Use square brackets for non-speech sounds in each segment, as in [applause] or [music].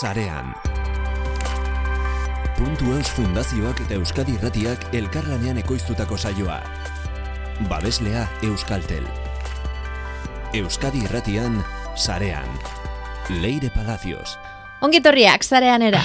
sarean. Puntu Eus Fundazioak eta Euskadi Irratiak elkarlanean ekoiztutako saioa. Babeslea Euskaltel. Euskadi Irratian sarean. Leire Palacios. Ongitorriak zarean era.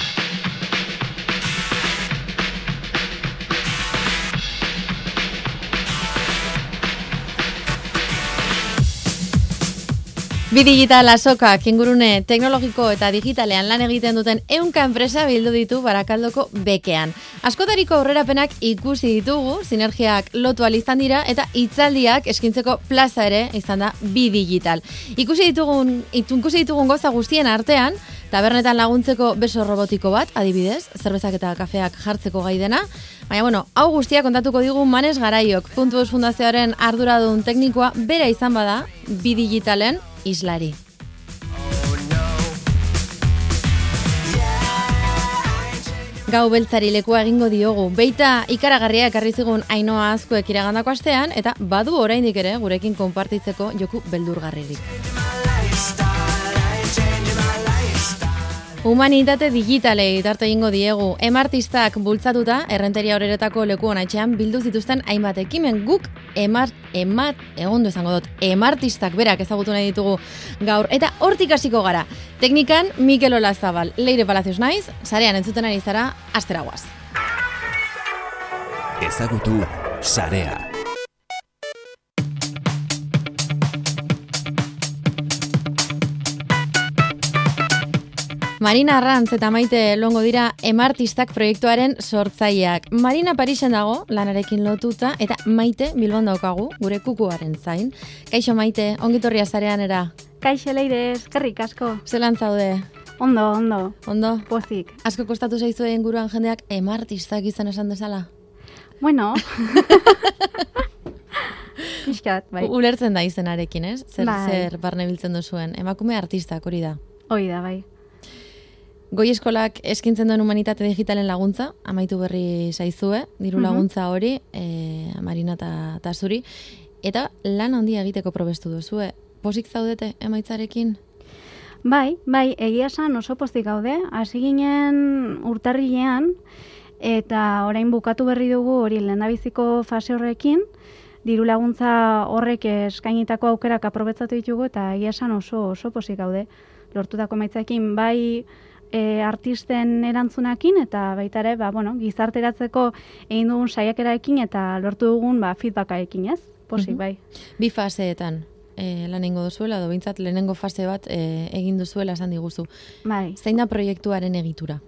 Bi digital azokak ingurune teknologiko eta digitalean lan egiten duten eunka enpresa bildu ditu barakaldoko bekean. Askotariko aurrerapenak ikusi ditugu, sinergiak lotu izan dira eta hitzaldiak eskintzeko plaza ere izan da bi digital. Ikusi ditugun, ikusi ditugun goza guztien artean, tabernetan laguntzeko beso robotiko bat, adibidez, zerbezak eta kafeak jartzeko gai dena, Baina, bueno, hau guztia kontatuko digu Manes Garaiok, puntu fundazioaren arduradun teknikoa, bera izan bada, bi digitalen islari. Gau beltzari lekua egingo diogu. Beita ikaragarria ekarri zigun ainoa azkoek iragandako astean, eta badu oraindik ere gurekin konpartitzeko joku beldurgarririk. Humanitate digitalei tarte egingo diegu. Emartistak bultzatuta, errenteria horeretako leku honatxean bildu zituzten hainbat ekimen guk emar, emar, egon izango dut, emartistak berak ezagutu nahi ditugu gaur. Eta hortik hasiko gara. Teknikan, Mikel Olazabal, Leire Palacios naiz, sarean entzuten ari zara, asteragoaz. Ezagutu sarea. Marina Arrantz eta maite longo dira emartistak proiektuaren sortzaileak. Marina Parisen dago, lanarekin lotuta, eta maite bilbon daukagu, gure kukuaren zain. Kaixo maite, ongitorria zarean era. Kaixo leire, eskerrik asko. Zelan zaude? Ondo, ondo. Ondo? Pozik. Asko kostatu zaizu egin guruan jendeak emartistak izan esan dezala? Bueno. [laughs] Piskat, bai. Ulertzen da izenarekin, ez? Zer, Bai. zer barne biltzen duzuen. Emakume artistak hori da. Hoi da, bai. Goi eskolak eskintzen duen humanitate digitalen laguntza, amaitu berri zaizue, diru Mhm. laguntza hori, e, Marina eta ta zuri, eta lan handia egiteko probestu duzue. Posik zaudete emaitzarekin? Bai, bai, egia esan oso pozik gaude. Hasi ginen urtarrilean, eta orain bukatu berri dugu hori lehendabiziko fase horrekin, diru laguntza horrek eskainitako aukerak aprobetzatu ditugu, eta egia esan oso, oso pozik gaude. Lortutako emaitzakin bai e, artisten erantzunakin eta baita ere, ba, bueno, gizarteratzeko egin dugun saiakeraekin eta lortu dugun ba, feedbackarekin, ez? Posik, Mhm. bai. Bi faseetan e, lan egingo duzuela, edo behintzat lehenengo fase bat e, egin duzuela esan diguzu. Bai. Zein da proiektuaren egitura?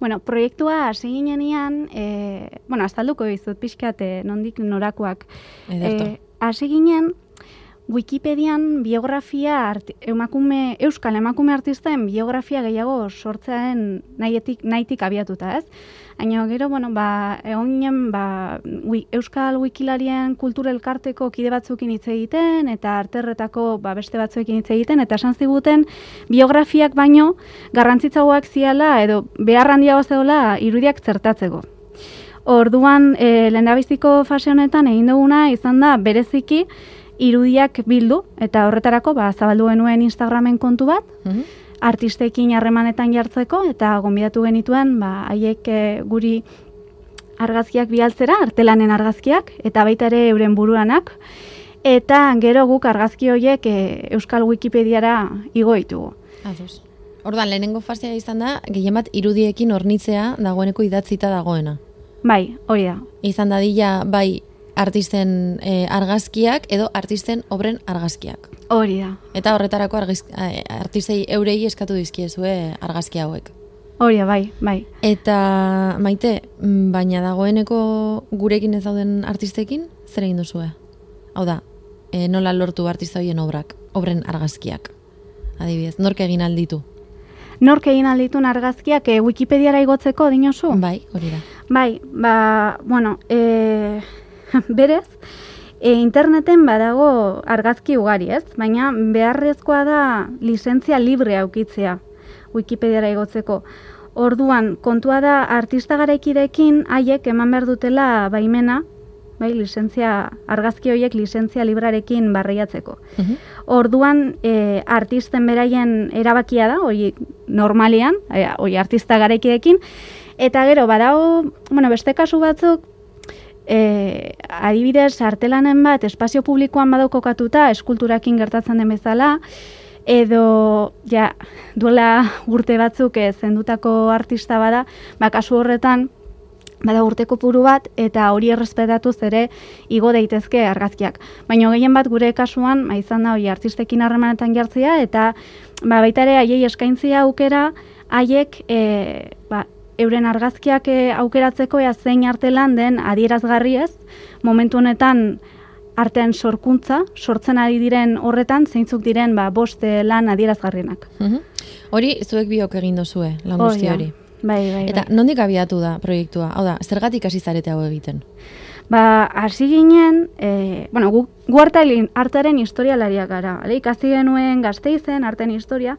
Bueno, proiektua hasi ginenean, e, bueno, azalduko dizut pixkat e, nondik norakoak. Ederto. E, hasi ginen, Wikipedian biografia emakume, euskal emakume artisten biografia gehiago sortzearen nahietik, nahitik abiatuta, ez? Baina gero, bueno, ba, egon ba, wi, euskal wikilarien kultura elkarteko kide batzuekin hitz egiten, eta arterretako ba, beste batzuekin hitz egiten, eta esan ziguten biografiak baino garrantzitzagoak ziala, edo behar handiago zeola irudiak zertatzeko. Orduan, e, lehendabiziko fase honetan egin duguna izan da bereziki irudiak bildu eta horretarako ba zabaldu genuen Instagramen kontu bat Mhm. artistekin harremanetan jartzeko eta gonbidatu genituen ba haiek e, guri argazkiak bialtzera, artelanen argazkiak eta baita ere euren buruanak eta gero guk argazki horiek e, Euskal Wikipediara igo ditugu. Ados. Ordan lehenengo fasea izan da, gehien bat irudiekin hornitzea dagoeneko idatzita dagoena. Bai, hori da. izan dadila bai artisten eh, argazkiak edo artisten obren argazkiak. Hori da. Eta horretarako argiz, eh, artistei eurei eskatu dizkiezue argazki hauek. Hori bai, bai. Eta maite, mm, baina dagoeneko gurekin ez dauden artistekin, zer egin duzue? Hau da, e, nola lortu artista horien obrak, obren argazkiak. Adibidez, nork egin alditu? Nork egin alditun argazkiak e, Wikipediara igotzeko dinozu? Bai, hori da. Bai, ba, bueno, e, [laughs] berez, e, interneten badago argazki ugari, ez? Baina beharrezkoa da lizentzia libre aukitzea Wikipediara igotzeko. Orduan, kontua da artista garaikidekin haiek eman behar dutela baimena bai, lizentzia, argazki horiek lizentzia librarekin barreiatzeko. Orduan, e, artisten beraien erabakia da, hori normalian, e, hori artista garekiekin, eta gero, badago, bueno, beste kasu batzuk, e, adibidez, artelanen bat, espazio publikoan badokokatuta, eskulturakin gertatzen den bezala, edo ja, duela urte batzuk e, zendutako artista bada, ba, kasu horretan, bada urteko puru bat, eta hori errespetatuz ere igo daitezke argazkiak. Baina gehien bat gure kasuan, ba, izan da, hori artistekin harremanetan jartzea, eta ba, baita ere haiei eskaintzia aukera, haiek e, ba, euren argazkiak e, aukeratzeko ea zein artelan den adierazgarri ez, momentu honetan artean sorkuntza, sortzen ari diren horretan, zeintzuk diren ba, boste lan adierazgarrienak. Hori, zuek biok egin dozue, lan guzti hori. Bai, bai, Eta bai. nondik abiatu da proiektua? Hau da, zergatik hasi zarete hau egiten? Ba, hasi ginen, e, bueno, gu, gu artaren, historialariak gara, bale? ikasi genuen gazteizen artean historia,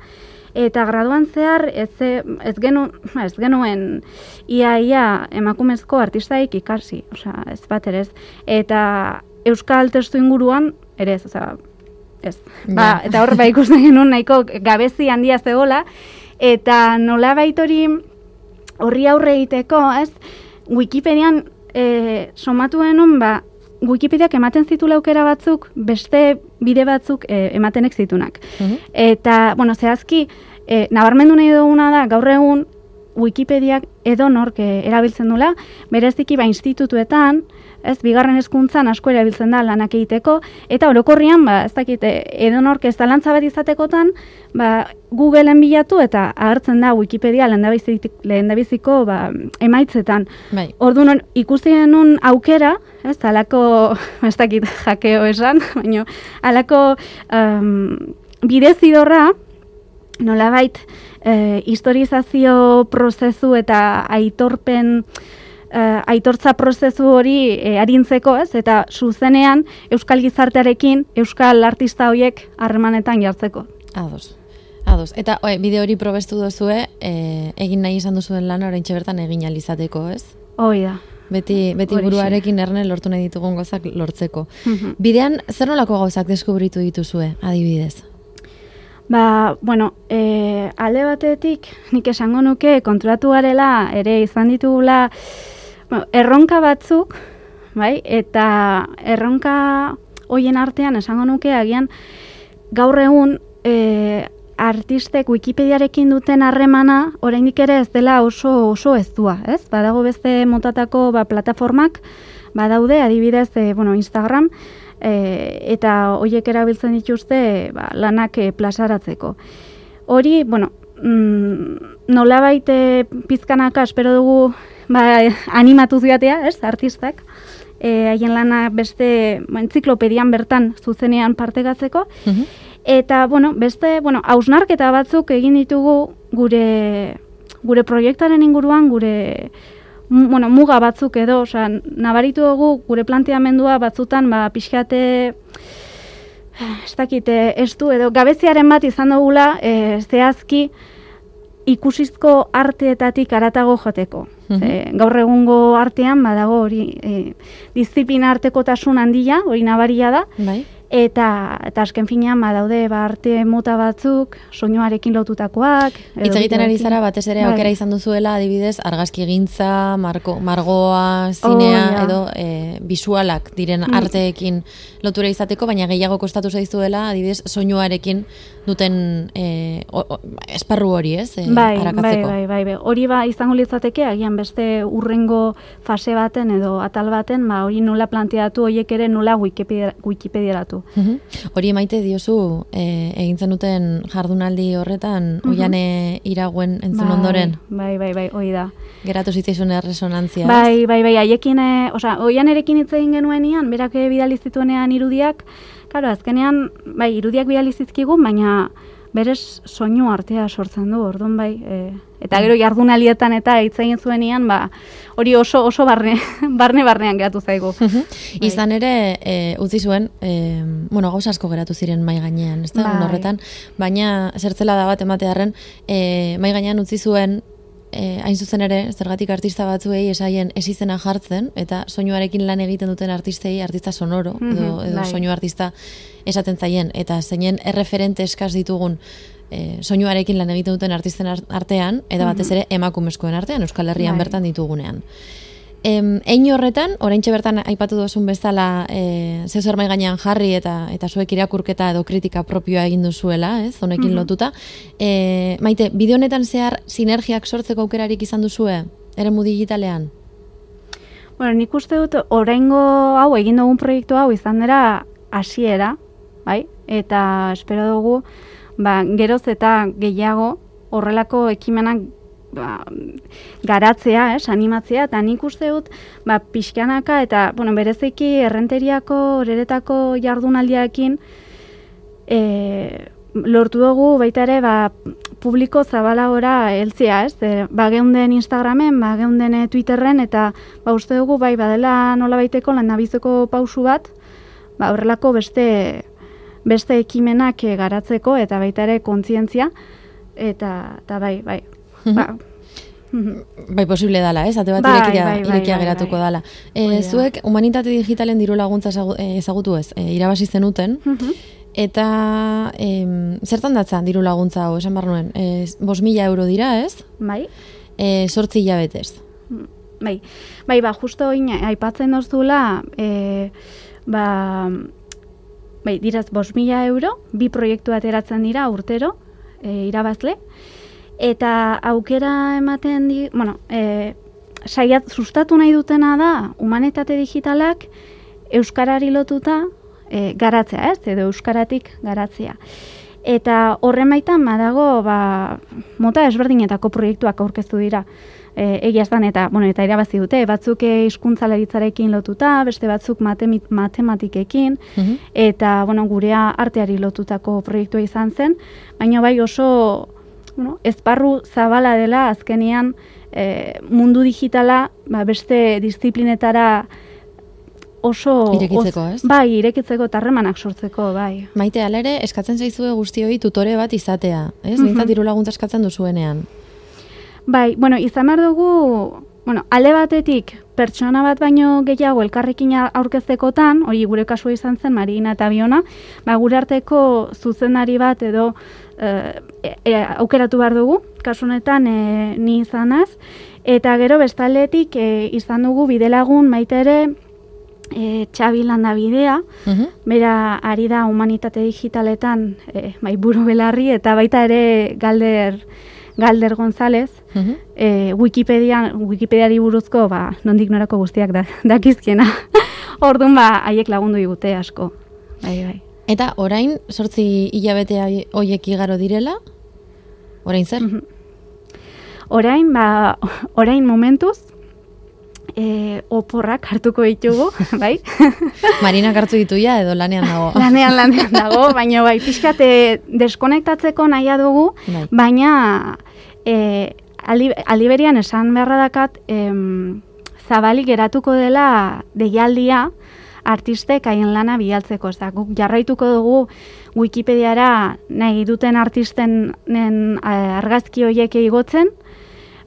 eta graduan zehar ez, ez, genu, ez genuen ia, ia emakumezko artistaik ikasi, osea, ez bat ere ez. Eta euskal testu inguruan, ere ez, osea, ez. Ba, eta hor, ba, ikusten [laughs] genuen nahiko gabezi handia zegoela, eta nola hori horri aurre egiteko, ez, Wikipedian e, somatu genuen, ba, Wikipediak ematen zitula aukera batzuk, beste bide batzuk e, ematenek zitunak. Eta, bueno, zehazki, e, nabarmendu nahi duguna da, gaur egun, Wikipediak edo nork eh, erabiltzen dula, bereziki ba institutuetan, ez, bigarren hezkuntzan asko erabiltzen da lanak egiteko, eta orokorrian, ba, ez dakit, eh, edo nork ez talantza bat izatekotan, ba, Googleen bilatu eta agertzen da Wikipedia lehendabiziko, ba, emaitzetan. Bai. Orduan ikusi genuen aukera, ez, alako, [laughs] ez dakit jakeo esan, [laughs] baina alako um, bidezidorra, nolabait e, historizazio prozesu eta aitorpen e, aitortza prozesu hori e, arintzeko, ez? Eta zuzenean euskal gizartearekin euskal artista horiek harremanetan jartzeko. Ados. Ados. Eta oe, bideo hori probestu duzue, e, egin nahi izan duzuen lan oraintxe bertan egin ahal izateko, ez? Hoi da. Beti, beti Horixe. buruarekin erne lortu nahi ditugun gozak lortzeko. Mhm. Bidean, zer nolako gauzak deskubritu dituzue, adibidez? Ba, bueno, e, alde batetik nik esango nuke konturatu garela ere izan ditugula erronka batzuk, bai? Eta erronka hoien artean esango nuke agian gaur egun e, artistek Wikipediarekin duten harremana oraindik ere ez dela oso oso eztua, ez? Badago beste motatako ba, plataformak badaude, adibidez, e, bueno, Instagram, e, eta hoiek erabiltzen dituzte ba, lanak e, plazaratzeko. Hori, bueno, mm, nolabait e, pizkanaka espero dugu ba, animatu ziatea, ez, artistak, e, haien lana beste ba, entziklopedian bertan zuzenean partegatzeko, Eta, bueno, beste, bueno, hausnarketa batzuk egin ditugu gure, gure proiektaren inguruan, gure, bueno, muga batzuk edo, osea, nabaritu dugu gure planteamendua batzutan, ba, pixkate, ez dakite, ez du, edo gabeziaren bat izan dugula, e, zehazki, ikusizko arteetatik aratago joteko. Ze, gaur egungo artean badago hori e, disiplina artekotasun handia, hori nabaria da, Bai? Eta, eta azken finean badaude ba arte mota batzuk, soinuarekin lotutakoak. Hitz egiten ari zara batez ere Bai. aukera izan duzuela adibidez argazki egintza, marko, margoa, zinea Oh, ja. edo e, visualak diren Mm. arteekin lotura izateko, baina gehiago kostatu zaizuela adibidez soinuarekin duten e, o, o, esparru hori, ez? E, Bai, bai, bai, bai. Hori ba izango litzateke agian beste urrengo fase baten edo atal baten, ba hori nola planteatu hoiek ere nola Wikipedia, Wikipediaratu. Mhm. Hori maite diozu e, egin zenuten jardunaldi horretan Mhm. oiane iraguen entzun Bai, ondoren Bai, bai, bai, hori da. geratu zitzaizun erresonantzia. Bai, bai, bai, haiekin, e, osea, oian erekin hitz egin genuenean, berak eh, bidali zituenean irudiak, claro, azkenean, bai, irudiak bidali zizkigun, baina berez soinu artea sortzen du, orduan bai, e, eta gero jardunalietan eta hitz egin zuenean, ba, hori oso oso barne, [laughs] barne barnean geratu zaigu. Mhm. Izan ere, e, utzi zuen, e, bueno, gauza asko geratu ziren mai gainean, ez da, Bai. horretan, baina zertzela da bat ematearren, e, mai gainean utzi zuen e, hain zuzen ere, zergatik artista batzuei esaien esizena jartzen, eta soinuarekin lan egiten duten artistei, artista sonoro, edo, Mhm, edo bai. soinu artista esaten zaien, eta zeinen erreferente eskaz ditugun e, soinuarekin lan egiten duten artisten ar- artean, eta batez ere emakumezkoen artean, Euskal Herrian Bai. bertan ditugunean. Em, ein horretan, oraintxe bertan aipatu duzun bezala, e, zeu zer mahai gainean jarri eta eta zuek irakurketa edo kritika propioa egin duzuela, ez, honekin lotuta. E, maite, bideo honetan zehar sinergiak sortzeko aukerarik izan duzue, eremu digitalean? Bueno, nik uste dut oraingo hau egin dugun proiektu hau izan dira hasiera, bai? Eta espero dugu ba, geroz eta gehiago horrelako ekimenak ba, garatzea, ez, animatzea, eta nik uste dut ba, pixkanaka eta, bueno, bereziki errenteriako, horeretako jardunaldiaekin e, lortu dugu baita ere ba, publiko zabalagora heltzea, ez? E, ba geunden Instagramen, ba geunden eh, Twitterren eta ba uste dugu bai badela nolabaiteko landabizeko pausu bat, ba horrelako beste beste ekimenak eh, garatzeko eta baita ere kontzientzia eta eta bai, bai. Ba, mhm. Bai, posible dala, ez? Ate bat Bai, irekia, bai, bai, irekia bai, geratuko bai. dala. E, zuek, humanitate digitalen diru laguntza eh, ezagutu ez, e, irabazi zenuten, Mhm. eta em, zertan datza diru laguntza hau, esan behar nuen, e, bos mila euro dira, ez? bai. E, sortzi hilabetez. Bai, bai, ba, justo oin aipatzen dozula, e, ba, bai, diraz, bos mila euro, bi proiektu ateratzen dira urtero, e, irabazle, eta aukera ematen di, bueno, e, saiat, sustatu nahi dutena da, humanitate digitalak Euskarari lotuta e, garatzea, ez, edo Euskaratik garatzea. Eta horren baitan badago, ba, mota ezberdinetako proiektuak aurkeztu dira. E, egia estan eta, bueno, eta irabazi dute, batzuk hizkuntzalaritzarekin lotuta, beste batzuk matemi- matematikekin, Mhm. eta, bueno, gurea arteari lotutako proiektua izan zen, baina bai oso, bueno, ezparru zabala dela azkenean e, mundu digitala ba, beste disiplinetara oso... Irekitzeko, os- ez? Bai, irekitzeko eta harremanak sortzeko, bai. Maite, alere, eskatzen zaizue guztioi tutore bat izatea, ez? Mhm. Bintzat diru laguntza eskatzen duzuenean. Bai, bueno, izan behar dugu, bueno, alde batetik pertsona bat baino gehiago elkarrekin aurkeztekotan, hori gure kasua izan zen Marina eta Biona, ba, gure arteko zuzenari bat edo e, e, aukeratu behar dugu, kasu honetan e, ni izanaz, eta gero bestaldetik e, izan dugu bidelagun maite ere e, Txabi landa bidea, Mhm. Bera ari da humanitate digitaletan e, bai buru belarri eta baita ere Galder Galder González Mhm. e, Wikipedia Wikipediari buruzko ba nondik norako guztiak da dakizkiena. [laughs] Ordun ba haiek lagundu digute asko. Bai bai. Eta orain, sortzi hilabete hoiek igaro direla, orain zer? Mhm. Orain ba orain momentuz e, oporrak hartuko ditugu, [laughs] bai? [laughs] Marinak hartu ditu ja edo lanean dago. [laughs] lanean lanean dago, baina bai pixkate deskonektatzeko nahia dugu, Bai. baina e, aldi, aldi berian esan beharra dakat em, zabalik geratuko dela deialdia artistek haien lana bialtzeko. Ez da, guk jarraituko dugu Wikipediara nahi duten artistenen eh, argazki horiek igotzen,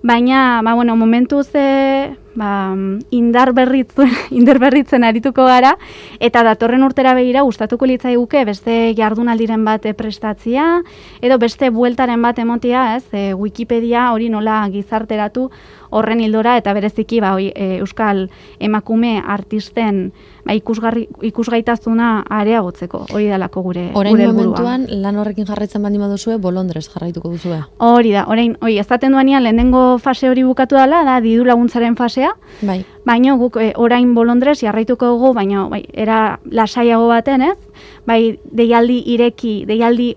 baina, ba, bueno, momentuz e, ba, indar, berritzen, [laughs] indar berritzen arituko gara, eta datorren urtera begira gustatuko litzaiguke beste jardunaldiren bat eh, prestatzia, edo beste bueltaren bat emotia, ez, e, Wikipedia hori nola gizarteratu horren hildora, eta bereziki ba, hoi, e, Euskal emakume artisten ba, ikusgarri, ikusgaitasuna areagotzeko, hori dalako gure, Orain gure momentuan lan horrekin jarraitzen baldin baduzue, bolondrez jarraituko duzue. Hori da, orain, hori, ezaten duanean lehenengo fase hori bukatu dela, da diru laguntzaren fasea, Bai. baino guk e, orain bolondrez jarraituko dugu, baino bai, era lasaiago baten, ez? Bai, deialdi ireki, deialdi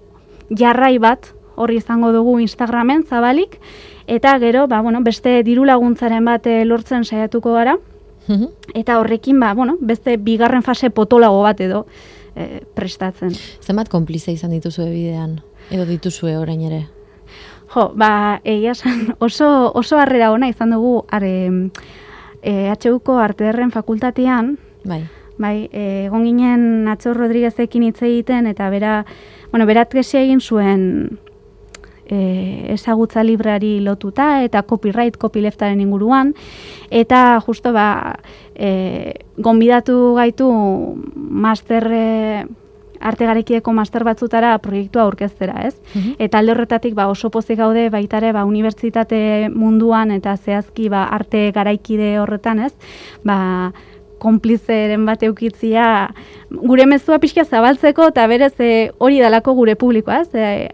jarrai bat horri izango dugu Instagramen zabalik, eta gero, ba, bueno, beste diru laguntzaren bat eh, lortzen saiatuko gara, Mhm. eta horrekin, ba, bueno, beste bigarren fase potolago bat edo e, prestatzen. Zenbat konplize izan dituzue bidean? Edo dituzue orain ere? Jo, ba, egia esan [laughs] oso, oso harrera ona izan dugu are, e, HUko Arteerren fakultatean, Bai. bai, egon ginen Natxo Rodriguezekin hitz egiten, eta bera, bueno, berat egin zuen e, ezagutza librari lotuta eta copyright copyleftaren inguruan eta justo ba e, gonbidatu gaitu master e, arte garekieko master batzutara proiektua aurkeztera, ez? Mhm. Eta alde horretatik ba, oso pozik gaude baitare ba, unibertsitate munduan eta zehazki ba, arte garaikide horretan, ez? Ba, konplizeren bat eukitzia gure mezua pixka zabaltzeko eta berez e, hori dalako gure publikoa, ez? E,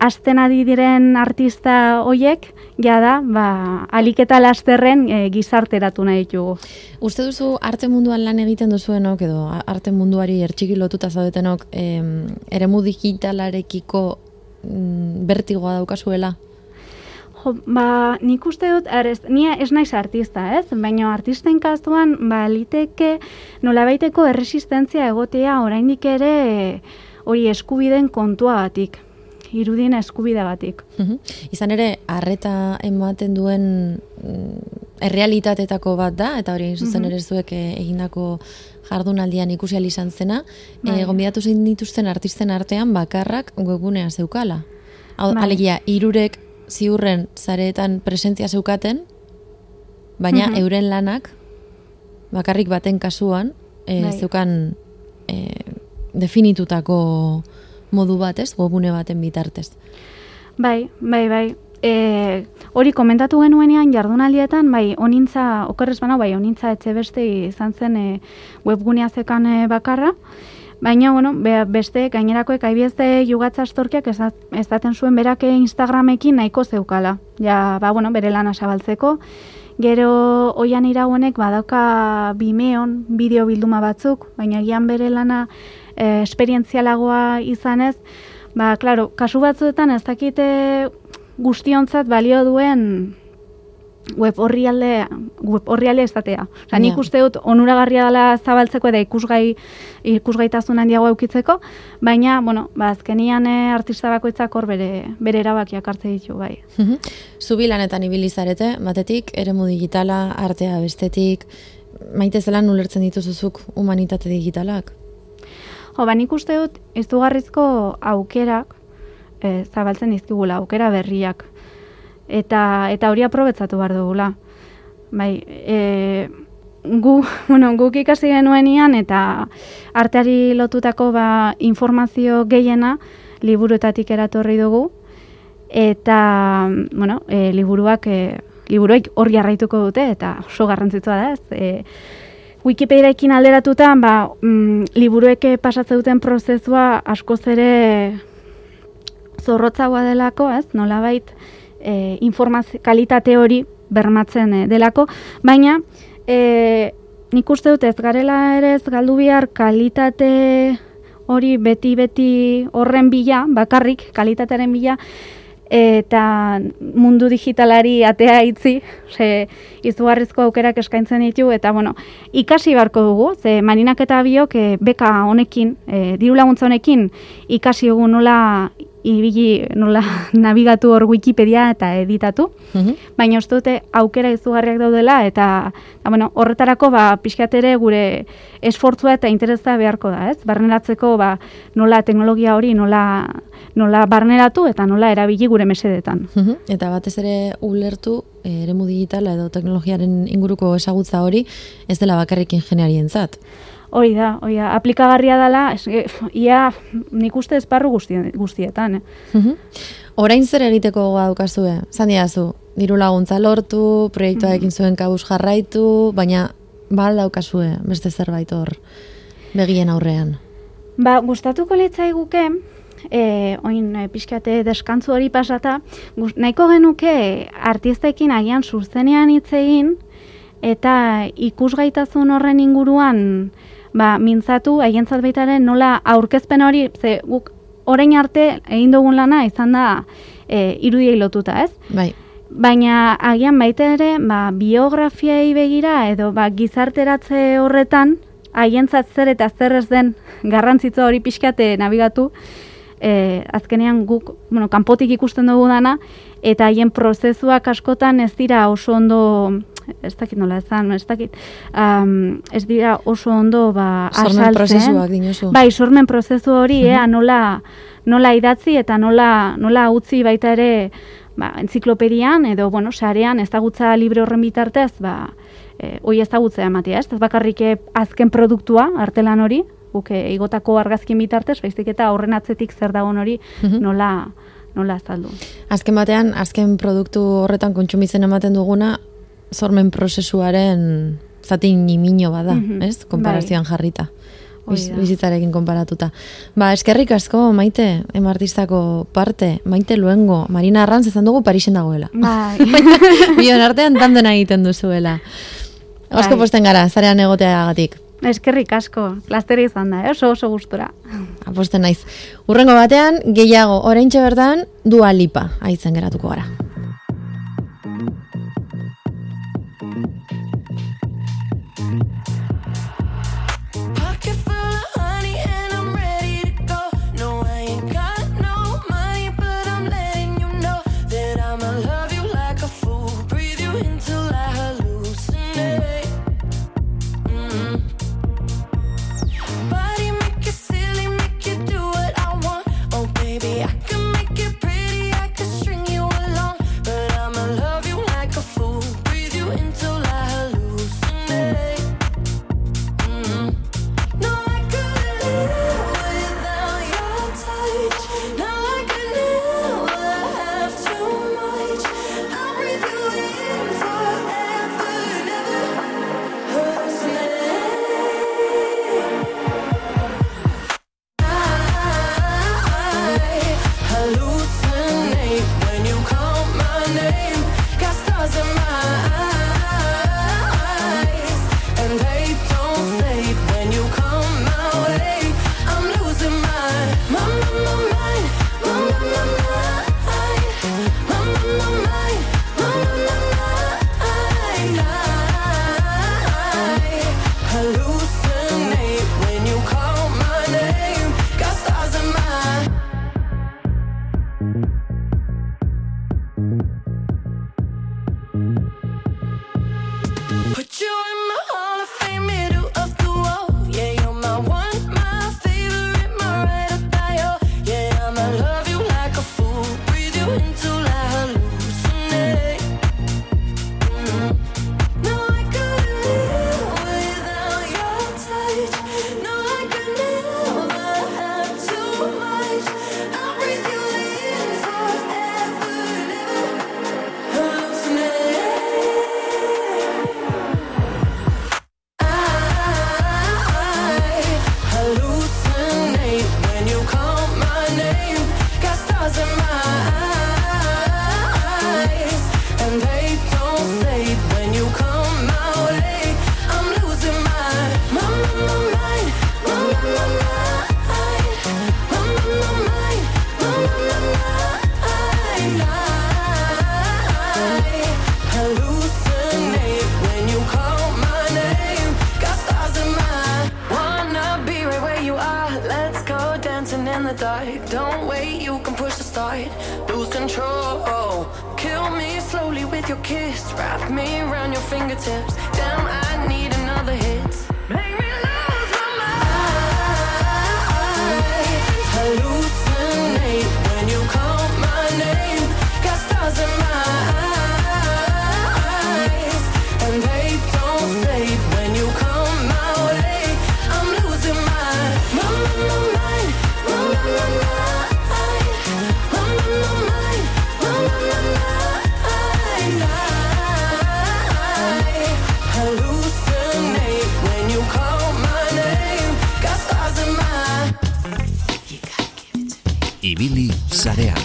Asten adi diren artista hoiek, ja da, ba, aliketa lasterren e, gizarteratu nahi ditugu. Uste duzu arte munduan lan egiten duzuenok, edo arte munduari ertxiki lotuta zaudetenok, em, eremu digitalarekiko mm, bertigoa daukazuela? Jo, ba, nik uste dut, ez, ni ez naiz artista, ez? Baina artisten kastuan, ba, liteke nola baiteko erresistentzia egotea oraindik ere hori eskubiden kontua batik, irudien eskubide batik. Izan ere, arreta ematen duen mm, errealitatetako bat da, eta hori zuzen ere zuek eh, egindako jardunaldian ikusi izan zena, bai. e, gombidatu zein dituzten artisten artean bakarrak webgunea zeukala. Hau, bai. alegia, irurek ziurren zaretan presentzia zeukaten, baina mhm. euren lanak, bakarrik baten kasuan, e, bai. zeukan e, definitutako modu batez, gobune baten bitartez. Bai, bai, bai. E, hori komentatu genuenean jardunaldietan, bai, onintza, okerrez bana, bai, onintza etxe beste izan zen e, webgunea zekan e, bakarra, Baina, bueno, beste, gainerakoek aibiezde jugatza astorkiak ez daten zuen berake Instagramekin nahiko zeukala. Ja, ba, bueno, bere lana sabaltzeko. Gero, oian irauenek badauka bimeon, bideo bilduma batzuk, baina gian bere lana e, esperientzialagoa izanez, ba, klaro, kasu batzuetan ez dakite guztionzat balio duen web orrialde web orrialde estatea. Osa, nik uste dut onuragarria dela zabaltzeko eta ikusgai ikusgaitasun handiago eukitzeko, baina bueno, ba azkenian e, artista bakoitzak hor bere bere erabakiak hartze ditu bai. Zubi lanetan ibili zarete, batetik eremu digitala, artea bestetik, maite zelan ulertzen dituzuzuk humanitate digitalak? Jo, ba nik uste dut izugarrizko aukerak e, zabaltzen dizkigula, aukera berriak eta eta hori aprobetzatu behar dugula. Bai, e, gu, [laughs] bueno, guk ikasi genuenian eta arteari lotutako ba, informazio gehiena liburuetatik eratorri dugu eta bueno, e, liburuak e, liburuek hori jarraituko dute eta oso garrantzitsua da, ez? E, Wikipediaekin alderatuta, ba, mm, liburuek pasatzen duten prozesua askoz ere zorrotzagoa delako, ez? Nolabait, e, informazio kalitate hori bermatzen e, delako, baina e, nik uste dut ez garela ere ez galdu bihar kalitate hori beti-beti horren bila, bakarrik kalitatearen bila, eta mundu digitalari atea itzi, ze izugarrizko aukerak eskaintzen ditu, eta bueno, ikasi beharko dugu, ze marinak eta biok e, beka honekin, e, diru laguntza honekin, ikasi dugu nola ibili nola [laughs] navigatu hor Wikipedia eta editatu. Mm Baina uste dute aukera izugarriak daudela eta da, bueno, horretarako ba pixkatere gure esfortzua eta interesa beharko da, ez? Barneratzeko ba, nola teknologia hori nola nola barneratu eta nola erabili gure mesedetan. Mm Eta batez ere ulertu eh, eremu digitala edo teknologiaren inguruko ezagutza hori ez dela bakarrik ingeniarientzat. Hori da, hori da, aplikagarria dela, ia nik uste esparru guztietan, eh? Orain zer egiteko goga dukazue? Zan diazu, diru laguntza lortu, proiektua ekin zuen kabuz jarraitu, baina bal daukazue, beste zerbait hor, begien aurrean. Ba, gustatuko litzai guke, e, oin e, pixkate deskantzu hori pasata, gust, nahiko genuke artistekin agian zurzenean hitz egin, eta ikusgaitasun horren inguruan, ba, mintzatu, haientzat baitaren nola aurkezpen hori, ze guk orain arte egin dugun lana izan da e, irudiei lotuta, ez? Bai. Baina agian baita ere, ba, biografiai begira edo ba, gizarteratze horretan, haientzat zer eta zer ez den garrantzitza hori pixkate nabigatu, e, azkenean guk, bueno, kanpotik ikusten dugu dana, eta haien prozesuak askotan ez dira oso ondo ez dakit nola ezan, ez dakit, um, ez dira oso ondo ba, Sormen azaltzen. prozesuak dinozu. Bai, sormen prozesu hori, ea, nola, nola idatzi eta nola, nola utzi baita ere ba, entziklopedian edo, bueno, sarean ezagutza libre horren bitartez, ba, e, hoi ezagutzea ematea, ez? Ez bakarrik eh, azken produktua, artelan hori, guk eh, igotako argazkin bitartez, baizik eta horren atzetik zer dagoen hori Mhm. nola, nola azaldu. Azken batean, azken produktu horretan kontsumitzen ematen duguna, sormen prozesuaren zati nimino bada, Mhm, ez? Konparazioan jarrita. Hori Biz, bizitzarekin konparatuta. Ba, eskerrik asko, maite, emartistako parte, maite luengo, Marina Arranz ezan dugu Parisen dagoela. Bai. [laughs] Bion artean tandena egiten duzuela. Asko Bai. posten gara, zarean egoteagatik. Eskerrik asko, klasteri izan da, eh? oso oso gustura. Aposten naiz. Urrengo batean, gehiago, oraintxe bertan, dua lipa, aitzen geratuko gara. Sarean.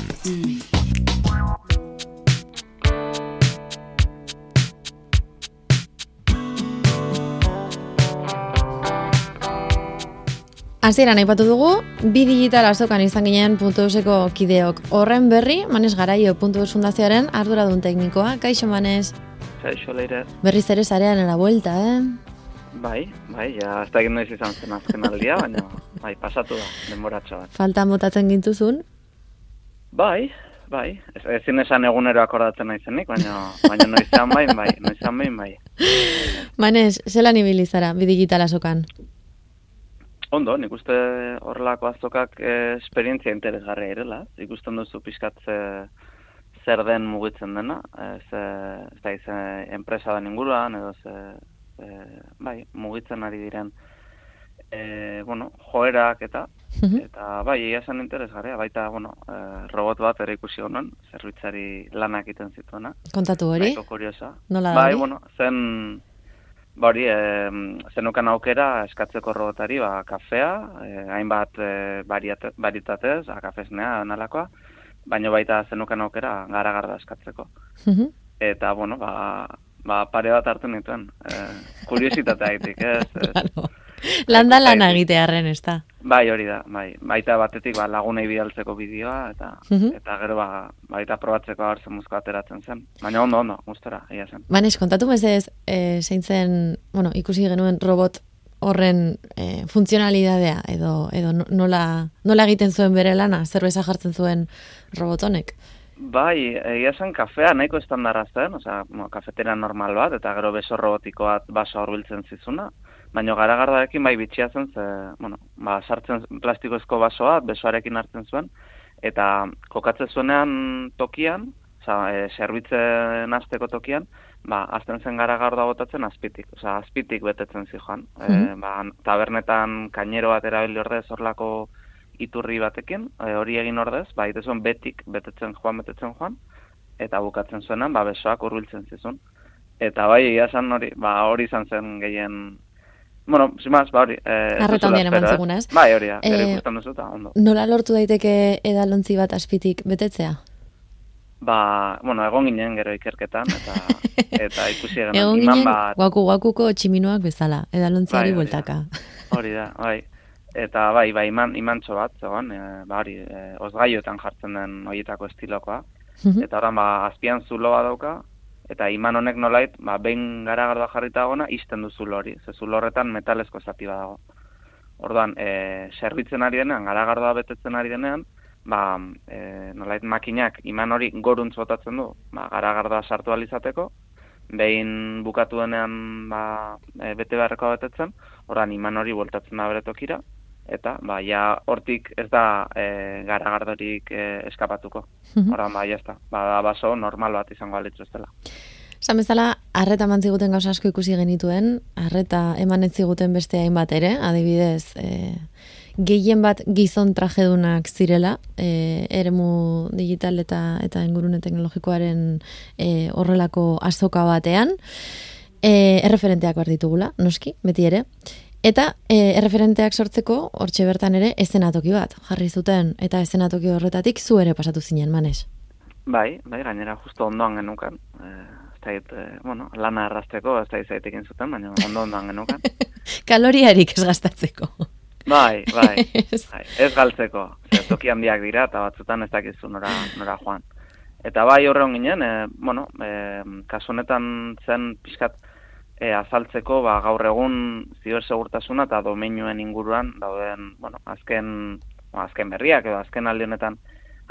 Hasieran aipatu dugu, bi digital azokan izan ginen puntu euseko kideok. Horren berri, Manes Garaio puntu eus fundazioaren arduradun teknikoa. Kaixo Manes, Kaixo leire. berriz ere zarean la vuelta, eh? Bai, bai, ja, ez dakit noiz izan zen azken aldia, baina bai, pasatu da, denboratxo bat. Falta motatzen gintuzun. Bai, bai, ez, ezin esan egunero akordatzen naizenik, baina, baina noizean bai, bai, noizean bai, bai. Manez, zelan ibili zara, bi digital azokan? Ondo, nik uste horrelako azokak eh, esperientzia interesgarria irela. Ikusten duzu pixkat ze- zer den mugitzen dena, ez, eh, ez da izan enpresa den inguruan, edo ze, eh, bai, mugitzen ari diren eh, bueno, joerak eta Mhm. eta bai, egia esan interesgarria, baita, bueno, eh, robot bat ere ikusi honen, zerbitzari lanak egiten zituena. Kontatu hori? Nahiko kuriosa. Nola bai, hori? bueno, zen ba hori, eh, zenukan aukera eskatzeko robotari, ba, kafea, eh, hainbat eh, baritatez, a, kafesnea, nalakoa, baino baita zenukan aukera garagarda eskatzeko. Mhm. Eta, bueno, ba, ba pare bat hartu nituen. Eh, kuriositatea haitik, ez? ez. [laughs] Landa lana egitearren, ez da. Bai, hori da, bai. Baita batetik ba, lagunei bidaltzeko bideoa, eta Mhm. eta gero ba, baita probatzeko hartzen muzko ateratzen zen. Baina ondo, ondo, gustora, egia zen. Manez, kontatu mesedez, e, zein zen, bueno, ikusi genuen robot horren e, funtzionalidadea, edo, edo no- nola, nola egiten zuen bere lana, zerbeza jartzen zuen robot honek. Bai, egia zen kafea nahiko estandarra zen, osea, bueno, kafetera normal bat, eta gero beso robotiko bat baso hurbiltzen zizuna, baina garagardarekin bai bitxia zen, ze, bueno, ba, sartzen plastikozko basoa, besoarekin hartzen zuen, eta kokatzen zuenean tokian, osea, e, zerbitzen hasteko tokian, ba, azten zen garagarda botatzen azpitik, osea, azpitik betetzen zijoan. E, Mhm. ba, tabernetan kainero bat erabili ordez horlako iturri batekin, e, hori egin ordez, ba, ite zuen betik betetzen joan, betetzen joan, eta bukatzen zuenan, ba, besoak hurbiltzen zizun. Eta bai, egia hori, ba, hori izan zen gehien, bueno, simaz, ba, hori. Eh, Arreta handian eman espero, ez? zeguna, ez? Bai, hori da, gero Eh, ikusten duzu, eta ondo. Nola lortu daiteke edalontzi bat azpitik betetzea? Ba, bueno, egon ginen gero ikerketan, eta, [laughs] eta ikusi genuen, Egon iman ginen, bat, guaku guakuko tximinoak bezala, edalontziari Bai, bueltaka. Hori da, bai. Eta bai, bai, iman, imantxo bat, zegoen, e, ba hori, e, osgaioetan jartzen den horietako estilokoa. Mhm. Eta orain, ba, azpian zulo bat dauka, eta iman honek nolait, ba, behin garagardoa jarrita dagoena, izten du zulo hori. Ze zulo horretan metalezko zati bat dago. Orduan, e, zerbitzen ari denean, garagardoa betetzen ari denean, ba, e, nolait makinak iman hori goruntz botatzen du, ba, garagardoa sartu alizateko, behin bukatu denean ba, e, bete beharrekoa betetzen, orduan iman hori bueltatzen da bere tokira, eta ba, ja hortik ez da e, garagardorik e, eskapatuko. Mhm. Orduan, ba, jazta, ba, baso normal bat izango alitzu ez dela. Esan bezala, arreta eman ziguten gauza asko ikusi genituen, arreta eman ez ziguten beste hainbat ere, adibidez, e, gehien bat gizon trajedunak zirela, e, eremu digital eta eta ingurune teknologikoaren e, horrelako azoka batean, e, erreferenteak behar ditugula, noski, beti ere, Eta e, erreferenteak sortzeko, hortxe bertan ere, ezenatoki bat jarri zuten, eta ezenatoki horretatik zu ere pasatu zinen, manes. Bai, bai, gainera justo ondoan genukan. E, ez dait, e, bueno, lana errazteko, ez da izaitekin zuten, baina ondo ondoan genukan. [laughs] Kaloriarik ez gastatzeko. Bai, bai, Ez. [laughs] bai, ez galtzeko. Ze, toki handiak dira, eta batzutan ez dakizu nora, nora joan. Eta bai horreon ginen, e, bueno, e, kasu honetan zen pixkat e, azaltzeko, ba, gaur egun zibersegurtasuna eta domeinuen inguruan dauden, bueno, azken, azken berriak edo azken aldi honetan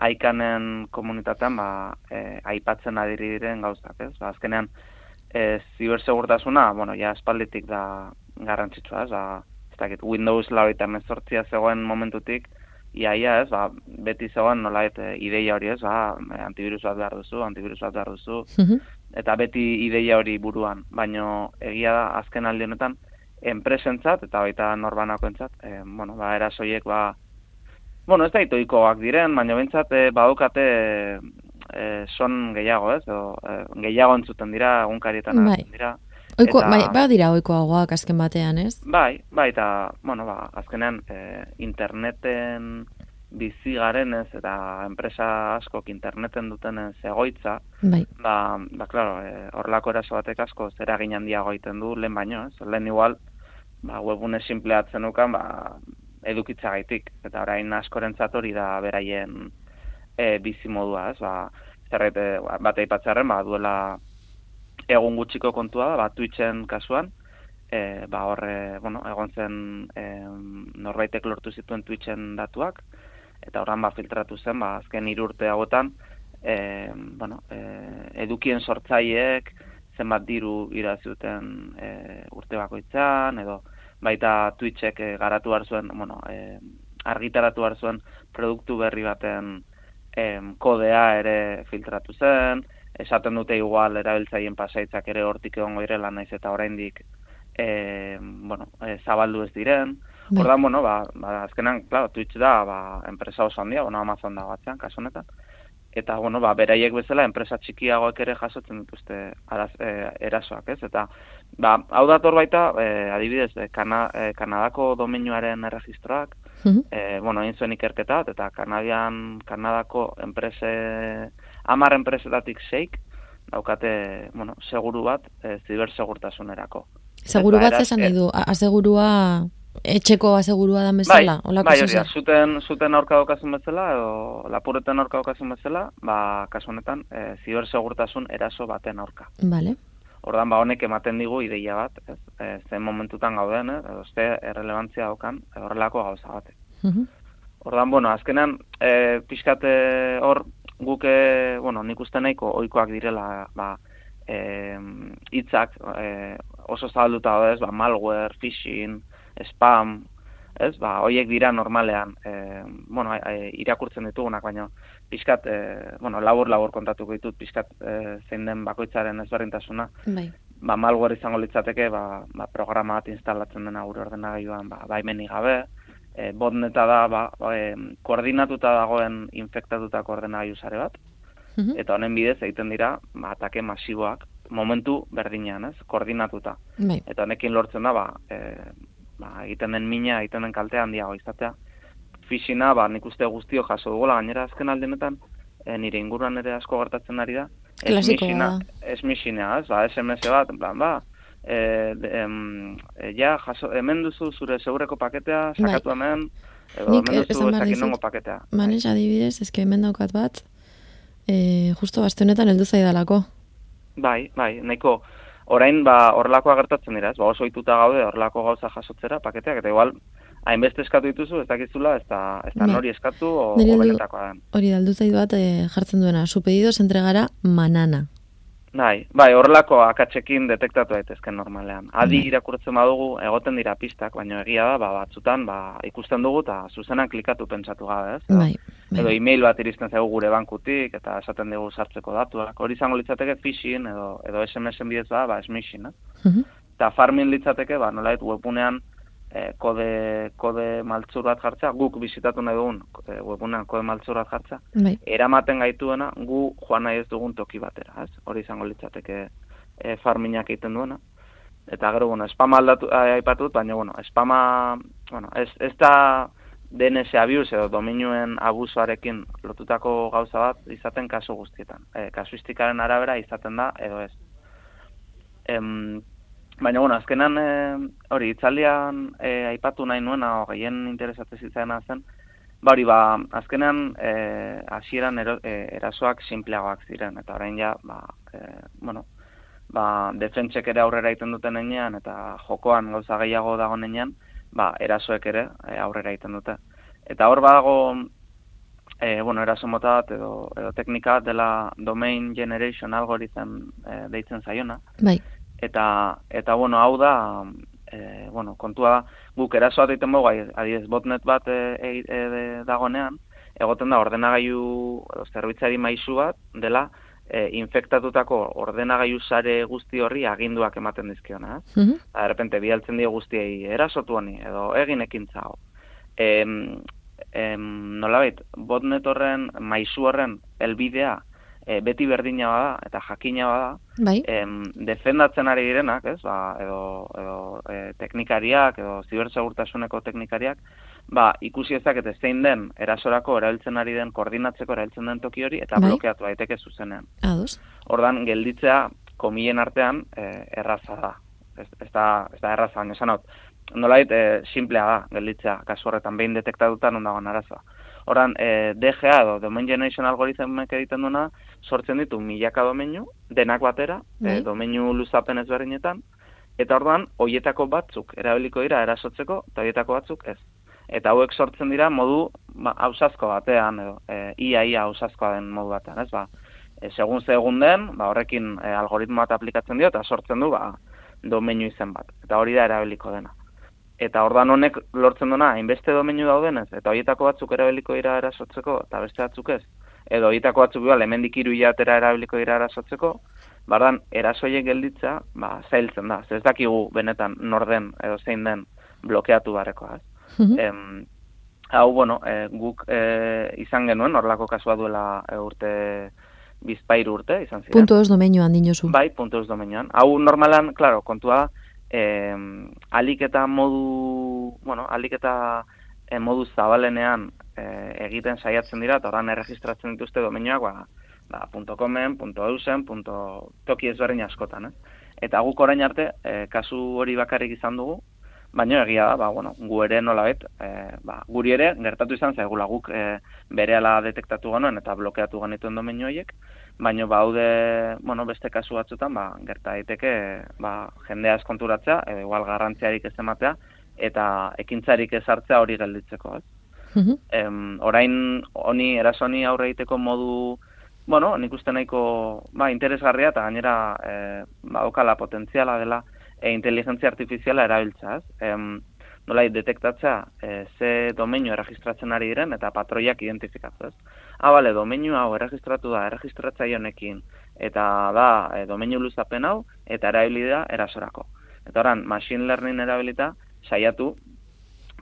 aikanen komunitatean ba, e, aipatzen adiri diren gauzak, ez? Ba, azkenean e, zibersegurtasuna, bueno, ja espalditik da garrantzitsua, ez? Ba, ez dakit, Windows lau eta mezortzia zegoen momentutik, iaia, ez, ba, beti zegoen nolait e, ideia hori, ez, ba, antivirus bat behar duzu, antivirus bat behar duzu, Mhm. Eta beti ideia hori buruan, baino egia da azken aldi honetan enpresentzat eta baita norbanakoentzat, e, bueno, ba erasoiek ba bueno, ez da itoikoak diren, baina bentsat e, badukate e, son gehiago, ez? Edo, e, gehiago entzuten dira, egunkarietan Bai. dira. Oiko, Eta- bai, badira oikoagoak azken batean, ez? Bai, bai, eta, bueno, ba, azkenean, e, interneten bizi garenez eta enpresa askok interneten dutenez egoitza, Bai. ba, ba, claro, e, horlako eraso batek asko zera handiago egiten du lehen baino, ez? Lehen igual, ba, webune simpleatzen ukan, ba, edukitza gaitik. Eta orain askorentzat hori da beraien e, bizi modua, ez? Ba, zerret, e, bat aipatzearen, ba, duela egun gutxiko kontua da, ba, Twitchen kasuan, e, ba, horre, bueno, egon zen e, norbaitek lortu zituen Twitchen datuak, eta horran ba, filtratu zen, ba, azken hiru urte hauetan, e, bueno, e, edukien sortzaileek zenbat diru irazi duten e, urte bakoitzan edo baita Twitchek e, garatu behar zuen, bueno, e, argitaratu behar zuen produktu berri baten em, kodea ere filtratu zen, esaten dute igual erabiltzaileen pasaitzak ere hortik egongo direla naiz eta oraindik e, bueno, e, zabaldu ez diren. Bai. Ordan, bueno, ba, ba, azkenan, claro, Twitch da, ba, enpresa oso handia, bueno, Amazon da batzean, kasu honetan. Eta, bueno, ba, beraiek bezala, enpresa txikiagoek ere jasotzen dituzte araz, e, erasoak, ez? Eta, ba, hau dator baita, e, adibidez, e, Kana, e, Kanadako domeinuaren erregistroak, Mhm. e, bueno, egin zuen ikerketa, bat, eta Kanadian, Kanadako enprese, amar enpresetatik seik, daukate, bueno, seguru bat, e, zibersegurtasunerako. Seguru ba, bat esan nahi du, asegurua, etxeko asegurua da bezala, olako bai, hori da, zuten, zuten aurka daukazun bezala, edo lapureten aurka daukazun bezala, ba, kasu honetan, e, zibersegurtasun eraso baten aurka. Vale. Ordan ba honek ematen digu ideia bat, ez, e, zen momentutan gauden, eh, edo ze errelevantzia daukan horrelako gauza batek. Mhm. Ordan, bueno, azkenean, e, pixkate hor, guk, e, bueno, nik uste nahiko ohikoak direla, ba, hitzak e, oso zabalduta daude, ez, ba, malware, phishing, spam, ez, ba, hoiek dira normalean, e, bueno, e, irakurtzen ditugunak, baina pixkat, e, bueno, labur-labur kontatuko ditut, pixkat e, zein den bakoitzaren ezberdintasuna, Bai. ba, malware izango litzateke, ba, ba, programa bat instalatzen dena gure ordenagailuan, ba, baimenik gabe, e, botneta da, ba, e, koordinatuta dagoen infektatutako ordenagailu sare bat, Mhm. eta honen bidez egiten dira, ba, atake masiboak, momentu berdinean, ez, koordinatuta. Bai. Eta honekin lortzen da, ba, e, ba, egiten den mina, egiten den kaltea handiago izatea. Fishina, ba, nik uste guztio jaso dugula, gainera azken aldenetan, e, nire inguruan ere asko gertatzen ari da. Klasikoa da. Smishina, ez, ba, SMS bat, plan, ba, e, em, e, ja, jaso, hemen duzu zure segureko paketea, sakatu hemen, edo Bai. Nik, hemen eh, duzu ezakin dizut, nongo paketea. Bai. Manes adibidez, eske hemen daukat bat, e, justo aste honetan heldu zaidalako. Bai, bai, nahiko, orain, ba, horrelakoa gertatzen dira, ez, ba, oso ohituta gaude horrelako gauza jasotzera paketeak, eta igual, hainbeste eskatu dituzu, ez dakizula, ez da, ez da Bai. nori eskatu, o, o benetakoa den. Hori da, heldu zait bat e, jartzen duena, su pedido se entregará manana. Bai, bai, horrelako akatsekin detektatu daitezken normalean. Adi Bai. irakurtzen badugu, egoten dira pistak, baina egia da, ba, batzutan, ba, ikusten dugu, eta zuzenan klikatu pentsatu gabe, ez? Bai, Edo bai. email bat iristen zaigu gure bankutik, eta esaten dugu sartzeko datuak. Hori izango litzateke phishing, edo, edo SMS-en bidez da, ba, smishing, eh? Mhm. eta farming litzateke, ba, nolait webunean e, kode, kode maltzur bat jartzea, guk bizitatu nahi dugun e, webunean kode maltzur bat jartzea, Bai. eramaten gaituena gu joan nahi ez dugun toki batera, ez? Hori izango litzateke e, farminak egiten duena. Eta gero, bueno, spama aldatu, aipatut, baina, bueno, spama, bueno, ez, ez da DNS abuse edo dominioen abusoarekin lotutako gauza bat izaten kasu guztietan. E, kasuistikaren arabera izaten da edo ez. Em, baina, bueno, azkenan e, hori, itzaldian e, aipatu nahi nuena, gehien interesatzen zitzaena zen, ba hori, ba, azkenan e, hasieran ero, e, erasoak simpleagoak ziren, eta orain ja, ba, e, bueno, ba, defentsek ere aurrera egiten duten enean, eta jokoan gauza gehiago dago nenean, ba, erasoek ere e, aurrera egiten dute. Eta hor badago, e, bueno, eraso mota bat edo, edo teknika dela domain generation algorithm e, deitzen zaiona, Bai. eta eta bueno, hau da e, bueno, kontua guk eraso bat egiten dugu, adibidez botnet bat e, e, e, dagonean, egoten da ordenagailu edo zerbitzari maisu bat dela e, infektatutako ordenagailu sare guzti horri aginduak ematen dizkiona, ez? Mhm. Eta, de repente, bialtzen dio guztiei erasotu honi, edo egin ekintza hau. Em, em, nolabait, botnet horren, maisu horren, elbidea, e, beti berdina bada, eta jakina bada, Bai. em, defendatzen ari direnak, ez, ba, edo, edo e, teknikariak, edo zibersegurtasuneko teknikariak, ba, ikusi ezakete zein den erasorako erabiltzen ari den, koordinatzeko erabiltzen den toki hori, eta Bai. blokeatu daiteke zuzenean. Ados. Ordan gelditzea komilen artean e, erraza da. Ez, ez da, ez da erraza, baina esan hau, nolait e, simplea da gelditzea, kasu horretan behin detektatuta non dagoen arazoa. Ordan, e, DGA edo Domain Generation algoritmek egiten duena, sortzen ditu milaka domeinu, denak batera, Bai. e, domeinu luzapen ezberdinetan, eta orduan, hoietako batzuk erabiliko dira erasotzeko, eta hoietako batzuk ez. Eta hauek sortzen dira modu ba, ausazko batean, edo, e, ia-ia ausazkoa den modu batean, ez, ba, e, segun ze egun den, ba, horrekin e, algoritmo bat aplikatzen dio, eta sortzen du, ba, domeinu izen bat. Eta hori da erabiliko dena. Eta ordan honek lortzen duna, hainbeste domeinu daudenez, eta horietako batzuk erabiliko dira erasotzeko, eta beste batzuk ez. Edo horietako batzuk bila, hemendik hiru hilatera erabiliko dira erasotzeko, bardan, erasoiek gelditza, ba, zailtzen da. Ez dakigu benetan norden edo zein den blokeatu barrekoa. Ez? Mhm. Em, hau, bueno, e, guk e, izan genuen, horrelako kasua duela e, urte, bizpairu urte, izan ziren. Punto ez domeinuan dinozu. Bai, puntu ez domeinoan. Hau normalan, claro, kontua da, eh, alik eta modu, bueno, alik eta eh, modu zabalenean eh, egiten saiatzen dira, eta orain erregistratzen dituzte domeinoak, ba, ba, .comen, .eusen, toki ezberdin askotan, eh? Eta guk orain arte, eh, kasu hori bakarrik izan dugu, baina egia da, ba, bueno, gu ere nolabait, eh, ba, guri ere gertatu izan zaigula guk eh, berehala detektatu genuen eta blokeatu genituen domeinu horiek, baina baude, bueno, beste kasu batzutan, ba, gerta daiteke, ba, jendea eskonturatzea, edo igual garrantziarik ez ematea, eta ekintzarik ez hartzea hori gelditzeko, ez? Mhm. Em, orain honi eraso honi aurre egiteko modu bueno, nik uste nahiko ba, interesgarria eta gainera e, badokala potentziala dela e, inteligentzia artifiziala erabiltza, ez? Em, nolai detektatzea e, ze domeinu erregistratzen ari diren eta patroiak identifikatzea, ez? Ah, bale, domeinu hau erregistratu da, erregistratzaile honekin eta da e, domeinu luzapen hau eta erabili da erasorako. Eta oran, machine learning erabilita saiatu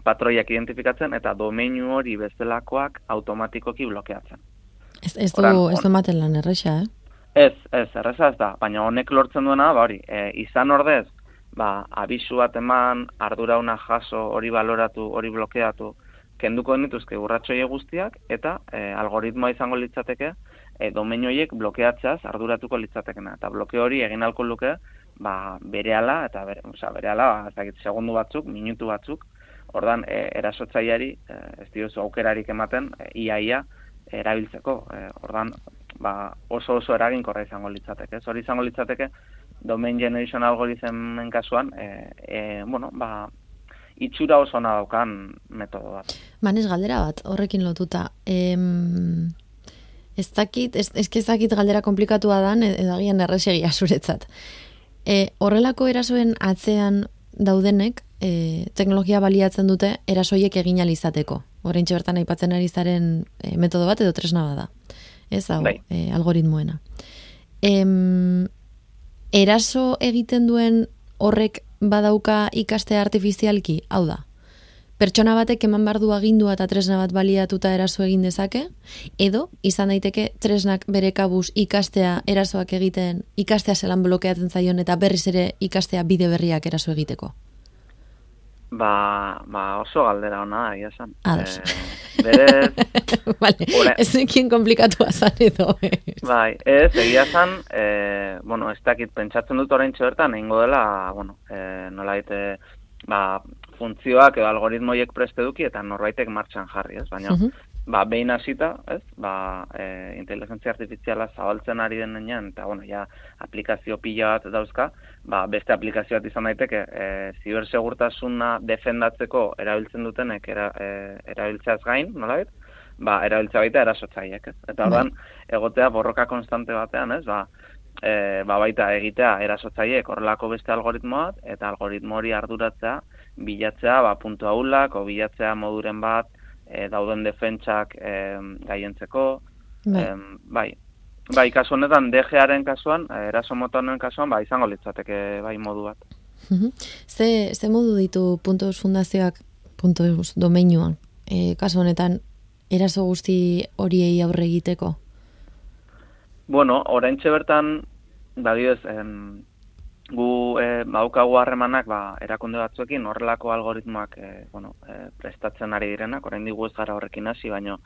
patroiak identifikatzen eta domeinu hori bestelakoak automatikoki blokeatzen. Ez, ez du, Oran, ez du ematen lan erresa, eh? Ez, ez, erreza ez da, baina honek lortzen duena, ba hori, e, izan ordez, ba, abisu bat eman, ardurauna jaso, hori baloratu, hori blokeatu, kenduko dituzke urratxoie guztiak, eta e, algoritmoa izango litzateke, e, domeinu horiek blokeatzeaz arduratuko litzatekena. Eta bloke hori egin alko luke, ba, berehala, eta bere, osea, berehala, ba, segundu batzuk, minutu batzuk, ordan e, erasotzaileari e, ez diozu aukerarik ematen, e, ia-ia, erabiltzeko. E, ordan, ba, oso oso eraginkorra izango litzateke. Ez hori izango litzateke domain generation algorithmen kasuan, e, e, bueno, ba, itxura oso ona daukan metodo bat. Manez galdera bat, horrekin lotuta. Em, ez dakit, ez, ez ez dakit galdera komplikatua dan, e, edo agian erresegia [laughs] zuretzat. E, horrelako erasoen atzean daudenek, e, teknologia baliatzen dute erasoiek egin ahal izateko. Horreintxe bertan aipatzen ari zaren e, metodo bat edo tresna bada. Ez hau, Bai. e, algoritmoena. Em, eraso egiten duen horrek badauka ikaste artifizialki, hau da. Pertsona batek eman behar du agindua eta tresna bat baliatuta eraso egin dezake, edo izan daiteke tresnak bere kabuz ikastea erasoak egiten, ikastea zelan blokeatzen zaion eta berriz ere ikastea bide berriak eraso egiteko. Ba, ba oso galdera ona da, egia esan. Ados. Eh, berez, [laughs] vale, Ora- ez nekien komplikatua zan edo. ez. Bai, ez, egia esan, e, bueno, ez dakit pentsatzen dut orain bertan egingo dela, bueno, e, nola daite, ba, funtzioak edo algoritmoiek preste duki eta norbaitek martxan jarri, ez? Baina, Mhm. Ba, behin hasita, ez? Ba, e, inteligentzia artifiziala zabaltzen ari denean, eta, bueno, ja, aplikazio pila bat dauzka, ba, beste aplikazio bat izan daiteke, e, zibersegurtasuna defendatzeko erabiltzen dutenek era, e, erabiltzeaz gain, nolabait? ba, erabiltza baita erasotzaileek, ez? Eta orduan, egotea borroka konstante batean, ez? Ba, e, ba baita egitea erasotzaileek horrelako beste algoritmo bat, eta algoritmo hori arduratzea, bilatzea, ba, puntu ahulak, o bilatzea moduren bat, e, dauden defentsak e, gaientzeko, Bai. Em, bai. Bai, kasu honetan DGaren kasuan, eh, eraso mota honen kasuan, ba, izango litzateke bai modu bat. Ze, ze modu ditu puntos fundazioak puntos domeinuan? E, kasu honetan, eraso guzti horiei aurre egiteko? Bueno, oraintxe bertan, badioz, em, gu e, baukagu harremanak ba, erakunde batzuekin horrelako algoritmoak e, bueno, e, prestatzen ari direnak, orain digu ez gara horrekin hasi, baino,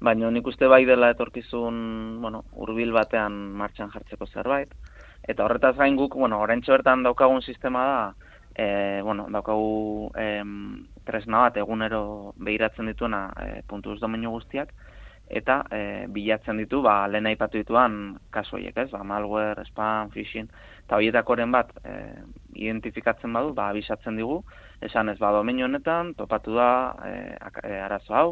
baino nik uste bai dela etorkizun bueno, urbil batean martxan jartzeko zerbait. Eta horretaz gain guk, bueno, oraintxe bertan daukagun sistema da, e, bueno, daukagu em, tresna bat egunero behiratzen dituena e, puntuz domeinu guztiak, eta e, bilatzen ditu, ba, lehen aipatu dituan kasu horiek, ez? Ba, malware, spam, phishing, eta horietakoren bat e, identifikatzen badu, ba, abisatzen digu, esan ez, ba, domeinu honetan, topatu da e, arazo hau,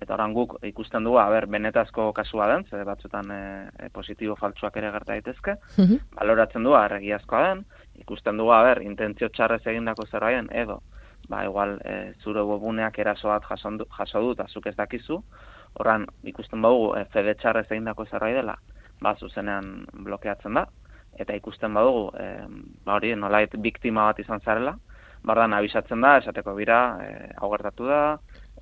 Eta oran guk ikusten dugu, aber, benetazko kasua den, ze batzutan e, e, positibo faltsuak ere gerta daitezke, Mhm. baloratzen du argiazkoa den, ikusten dugu, aber, intentzio txarrez egindako zerbaien, edo, ba, igual, e, zure webuneak eraso bat jaso du, jaso du, eta zuk ez dakizu, Horan, ikusten badugu, e, fede txarrez egindako zerbait dela, ba, zuzenean blokeatzen da, eta ikusten badugu, e, ba, hori, nolait biktima bat izan zarela, bardan abisatzen da, esateko bira, e, hau gertatu da,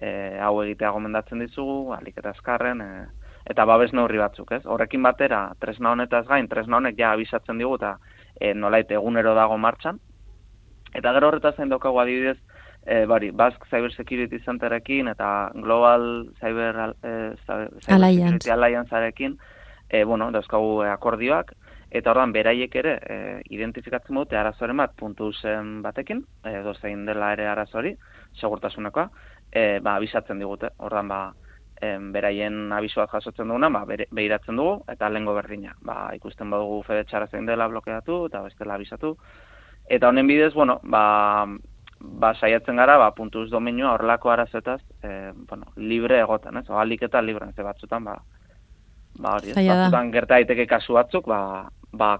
e, hau egitea gomendatzen dizugu, alik eta azkarren, e, eta babes neurri batzuk, ez? Horrekin batera, tresna honetaz gain, tresna honek ja abisatzen digu, eta e, nolait egunero dago martxan, Eta gero horretaz zain daukagu adibidez, e, bari, Basque Cyber Security Centerekin eta Global Cyber, e, Cyber Alliance. Security Alliancearekin, e, bueno, dauzkagu akordioak, eta ordan beraiek ere e, identifikatzen dute arazoren bat puntu zen batekin, edo zein dela ere arazori, segurtasunekoa, e, ba, abisatzen digute, ordan ba, em, beraien abisoak jasotzen duguna, ba, bere, behiratzen dugu, eta lehengo berdina. Ba, ikusten badugu fede txarra zein dela blokeatu, eta bestela abisatu. Eta honen bidez, bueno, ba, ba saiatzen gara, ba, puntuz dominua horrelako arazetaz, e, bueno, libre egoten, ez? Ohalik eta libre, ez batzutan, ba, ba hori, ez? Batzutan gerta daiteke kasu batzuk, ba, ba,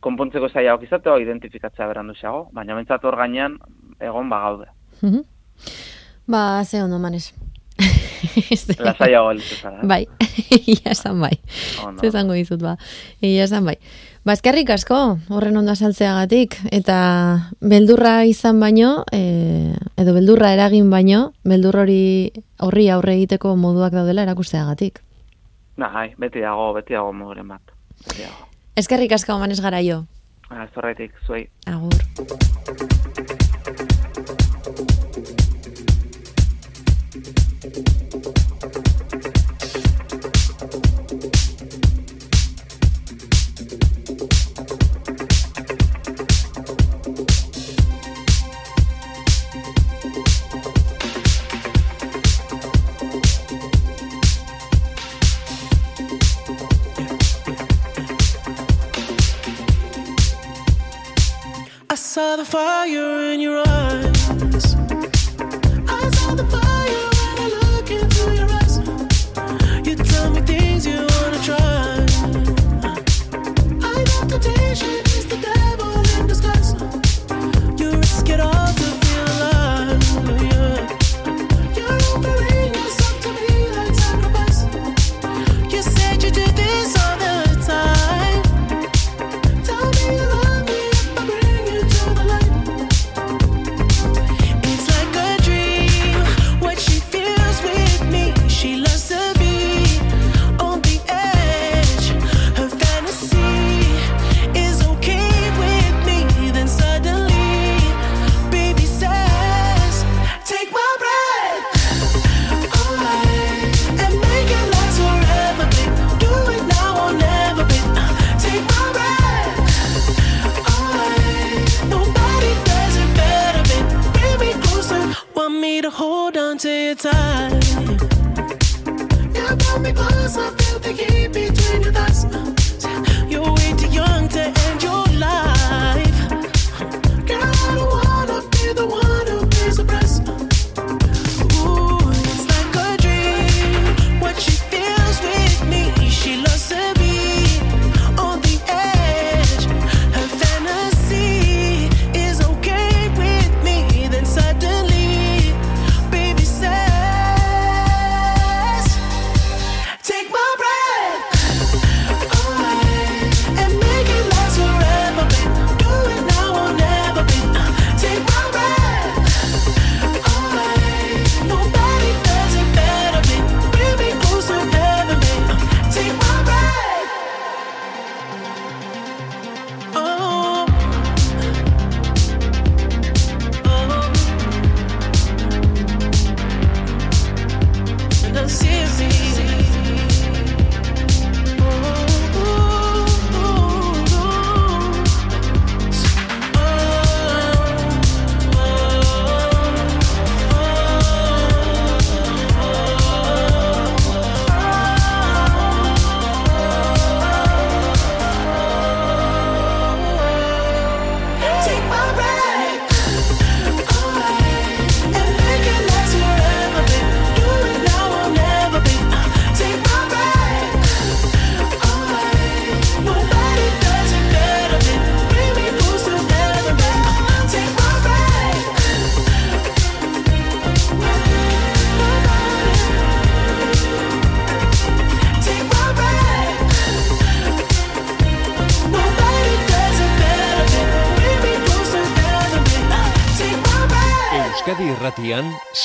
konpontzeko zailagoak izateko, identifikatzea berandu xago, baina bentsat hor gainean, egon ba gaude. Mhm. Ba, ze ondo manez. Lasaiago [laughs] elitu zara, eh? Bai, [laughs] egia esan bai. Ondo. Ze esango dizut ba. Egia esan bai. Ba, eskerrik asko horren ondo azaltzeagatik eta beldurra izan baino, e, edo beldurra eragin baino, beldur hori horri aurre egiteko moduak daudela erakusteagatik. Bai, beti dago, beti dago moduren bat. Beti dago. Eskerrik asko manez garaio. Ah, Ez horretik, zuei. Agur. Fire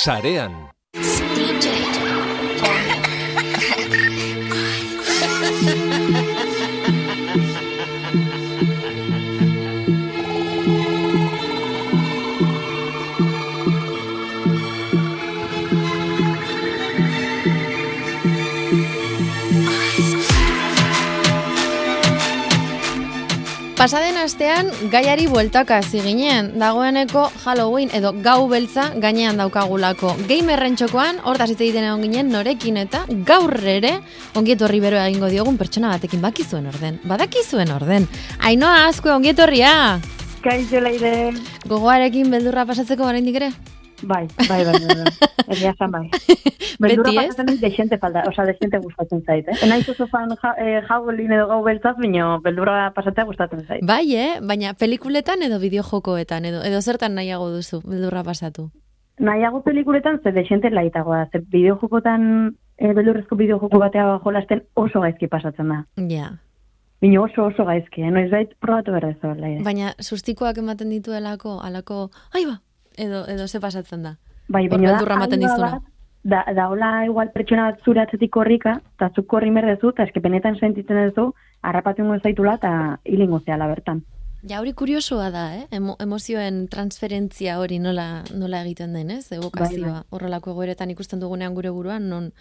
Sarean. Pasaden astean gaiari bueltaka hasi ginen, dagoeneko Halloween edo gau beltza gainean daukagulako. Gamerren txokoan, hortaz hitz egiten egon ginen norekin eta gaur ere ongietorri beroa egingo diogun pertsona batekin bakizuen orden. Badakizuen orden. Ainoa asko ongietorria! Kaixo leire. Gogoarekin beldurra pasatzeko oraindik ere? Bai, bai, bai, bai. bai. [laughs] Egia zan bai. Beti pasatzen dut desente falta, oza, desente gustatzen zait, eh? Enaiz oso fan ja, eh, jaulin edo gau beltzaz, bino beldurra pasatzea gustatzen zait. Bai, eh? Baina pelikuletan edo bideojokoetan edo edo zertan nahiago duzu beldurra pasatu. Nahiago pelikuletan, ze desente laitagoa, ze bideojokotan, eh, beldurrezko bideojoko batea jolasten oso gaizki pasatzen da. Ja. Bino oso oso gaizki, eh? Noiz bait probatu berdezo, leire. Baina sustikoak ematen dituelako, alako, ai ba, edo, edo ze pasatzen da. Bai, baina alba dizuna. bat, Da, da hola igual pertsona bat zure atzetik korrika, eta zuk korri merdezu, eta eske benetan sentitzen duzu, harrapatungo zaitula, eta hilingo zehala bertan. Ja, hori kuriosoa da, eh? Emo, emozioen transferentzia hori nola, nola egiten den, ez? Evokazioa. Bai, Horrelako egoeretan ikusten dugunean gure buruan, non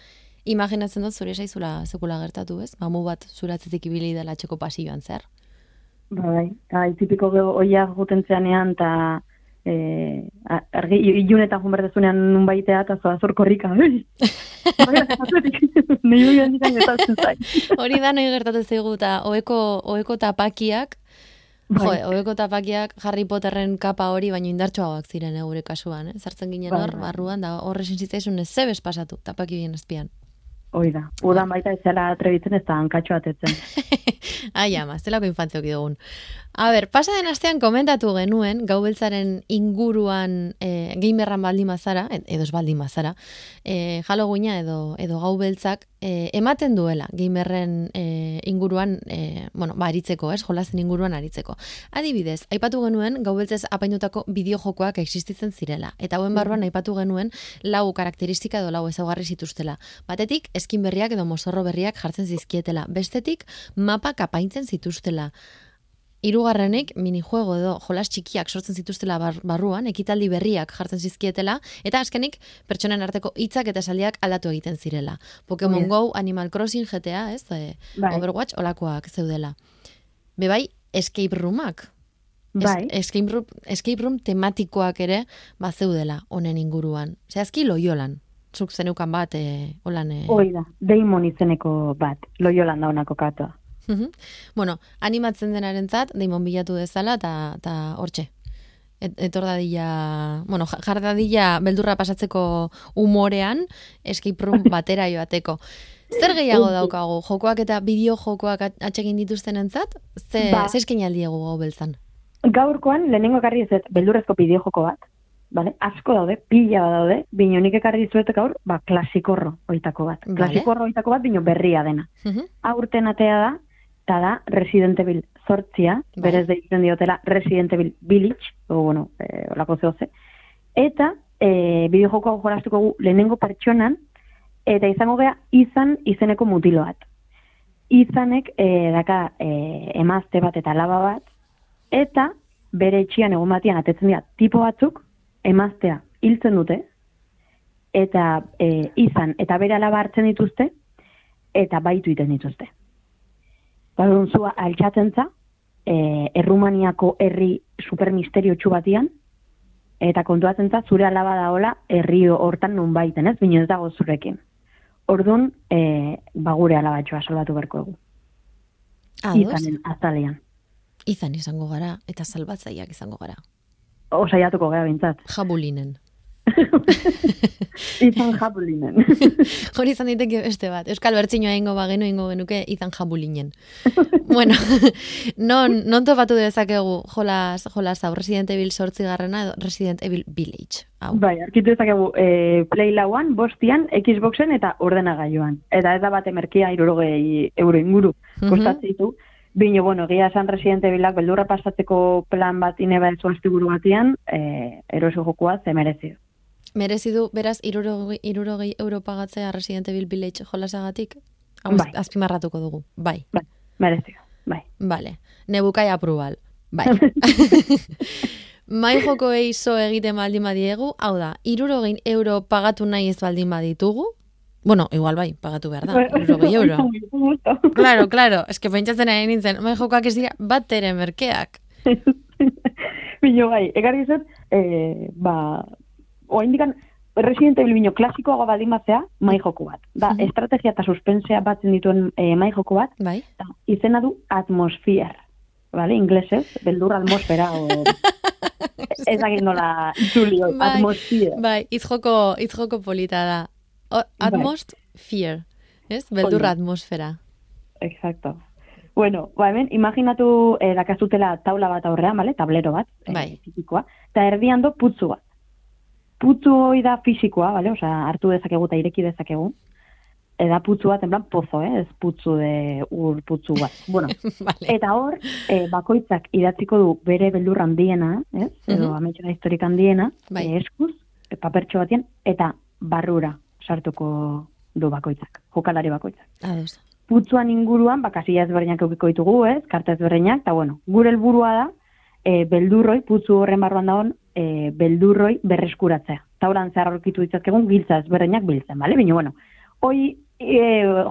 imaginatzen dut zure zaizula sekula gertatu, ez? Mamu bat zure atzetik ibili dela txeko pasioan zer. Bai, bai, ge- oia juten zeanean, eta a- argi ilunetan jun berdezunean nun baitea, eta zoa zor korrika. Ui! Bai, atzetik, Nei hori gertatzen zait. Hori da nahi gertatu zaigu eta oeko, oeko tapakiak, Bai. Jo, oeko tapakiak Harry Potterren kapa hori baino indartsuagoak ziren eh, gure kasuan, eh? Sartzen ginen Bai, hor, bai. barruan, da horre zitzaizun ez zebes pasatu, tapaki bien azpian. Hoi da, udan baita ez zela atrebitzen ez da hankatxo atetzen. [laughs] Ai, ama, zelako infantzia oki dugun. A ber, pasa den astean komentatu genuen, gau beltzaren inguruan e, gamerran baldin mazara, ed- edo ez baldin mazara, e, Halloweena edo, edo gau beltzak e, ematen duela gamerren e, inguruan, e, bueno, ba, aritzeko, ez, jolazen inguruan aritzeko. Adibidez, aipatu genuen gau beltzez apainutako bideojokoak existitzen zirela. Eta hauen barruan aipatu genuen lau karakteristika edo lau ezaugarri zituztela. Batetik, eskin berriak edo mozorro berriak jartzen zizkietela. Bestetik, mapak apaintzen zituztela. Hirugarrenik minijuego edo jolas txikiak sortzen zituztela bar, barruan, ekitaldi berriak jartzen zizkietela, eta azkenik pertsonen arteko hitzak eta esaldiak aldatu egiten zirela. Pokemon. Go, Animal Crossing, GTA, ez? E, Bai. Overwatch, olakoak zeudela. Bebai, escape roomak. Es- Bai. escape, room, escape room tematikoak ere bazeudela honen inguruan. Zehazki loiolan. Zuk zeneukan bat, e, holan... E, Hoi da, Deimon izeneko bat, loiolan da honako katoa. Bueno, animatzen denarentzat daimon bilatu dezala eta eta hortxe. Et, etor dadila, bueno, ja- jar dadila beldurra pasatzeko umorean escape room [laughs] batera joateko. Zer gehiago daukagu? Jokoak eta bideo jokoak atsegin dituztenentzat? Ze, Ba. ze eskaini aldiegu gau beltzan? Gaurkoan, lehenengo ekarri ez beldurrezko bideojoko bat, Vale? Asko daude, pila bat daude, bino nik ekarri dizuet gaur, ba, klasikorro oitako bat. Vale. Klasikorro oitako bat, bino berria dena. Mhm. Aurten atea da, eta da Resident Evil zortzia, Bai. berez deitzen diotela Resident Evil Village, o bueno, eh, olako zehoze. Eta, eh, bideojoko hau jolastuko gu lehenengo pertsonan, eta izango gea izan izeneko mutilo bat. Izanek eh, daka eh, emazte bat eta alaba bat, eta bere etxian egun batian atetzen dira tipo batzuk, emaztea hiltzen dute, eta eh, izan eta bere alaba hartzen dituzte, eta baitu iten dituzte. Badun zua altxatzen za, e, Errumaniako herri supermisteriotsu batian, eta kontuatzen za, zure alaba daola herri hortan nun baiten, ez? Bino ez dago zurekin. Orduan, e, ba gure alabatxoa salbatu berko egu. Izanen, azalean. izan izango gara, eta salbatzaileak izango gara. Osaiatuko gara bintzat. Jabulinen. [laughs] Izan japulinen. [laughs] Hori izan daiteke beste bat. Euskal Bertzinoa ingo bagenu ingo genuke izan jabulinen. [laughs] bueno, non, non topatu dezakegu jolas, jolas hau Resident Evil sortzi garrena edo Resident Evil Village. Hau. bai, arkitu ezakegu e, Play lauan, bostian, Xboxen eta ordenagailuan. Eta ez da bat emerkia irurogei euro inguru kostatzen ditu. Bino, bueno, egia esan Resident Evilak beldurra pasatzeko plan bat ineba ez buru batian, e, eroso jokoa ze merezi. Du, beraz, irurogei, irurogei euro pagatzea Resident Evil Village jolasagatik? Hau Bai. azpimarratuko dugu. Bai, Bai, merezi bai. bale. Nebukai aprobal. Bai. [laughs] Mai jokoei zo egiten baldin badiegu, hau da, irurogein euro pagatu nahi ez baldin baditugu, bueno, igual bai, pagatu behar da, irurogei euro. [laughs] Claro, claro, eske pentsatzen ari nintzen, mai jokoak ez dira bat ere merkeak. [laughs] Bino bai, egarri zut, e, ba, oa indikan, Resident Evil bino klasikoago baldin batzea, mai joko bat. Da, estrategia eta suspensea batzen dituen e, mai joko bat, Bai? da, izena du atmosfier. Vale, inglesez, beldur atmosfera o... [laughs] ez dakit nola hori, Bai, atmosfier. Bai, izjoko, izjoko polita da. O, atmost fear, ez? Beldur Hori. atmosfera. Exacto. Bueno, ba hemen, imaginatu eh, dakazutela taula bat aurrean, bale? tablero bat, eh, Bai. fisikoa, eta erdian do putzu bat. Putzu hori da fisikoa, bale? Osea, hartu dezakegu eta ireki dezakegu. Eda putzu bat, en plan, pozo, eh? ez putzu de ur putzu bat. Bueno, [laughs] vale. Eta hor, e, bakoitzak idatziko du bere beldur handiena, ez? Edo Mhm. ametxera historik handiena, Bai. e, eskuz, e, papertxo batien, eta barrura sartuko du bakoitzak, jokalari bakoitzak. Ados. Putzuan inguruan, bakasila ezberdinak eukiko ditugu, ez? Karta ezberdinak, eta bueno, gure helburua da, e, beldurroi, putzu horren barruan dagoen, e, beldurroi berreskuratzea. Tauran zehar aurkitu ditzazkegun giltza ezberdinak biltzen, bale? Baina, bueno, hoi e,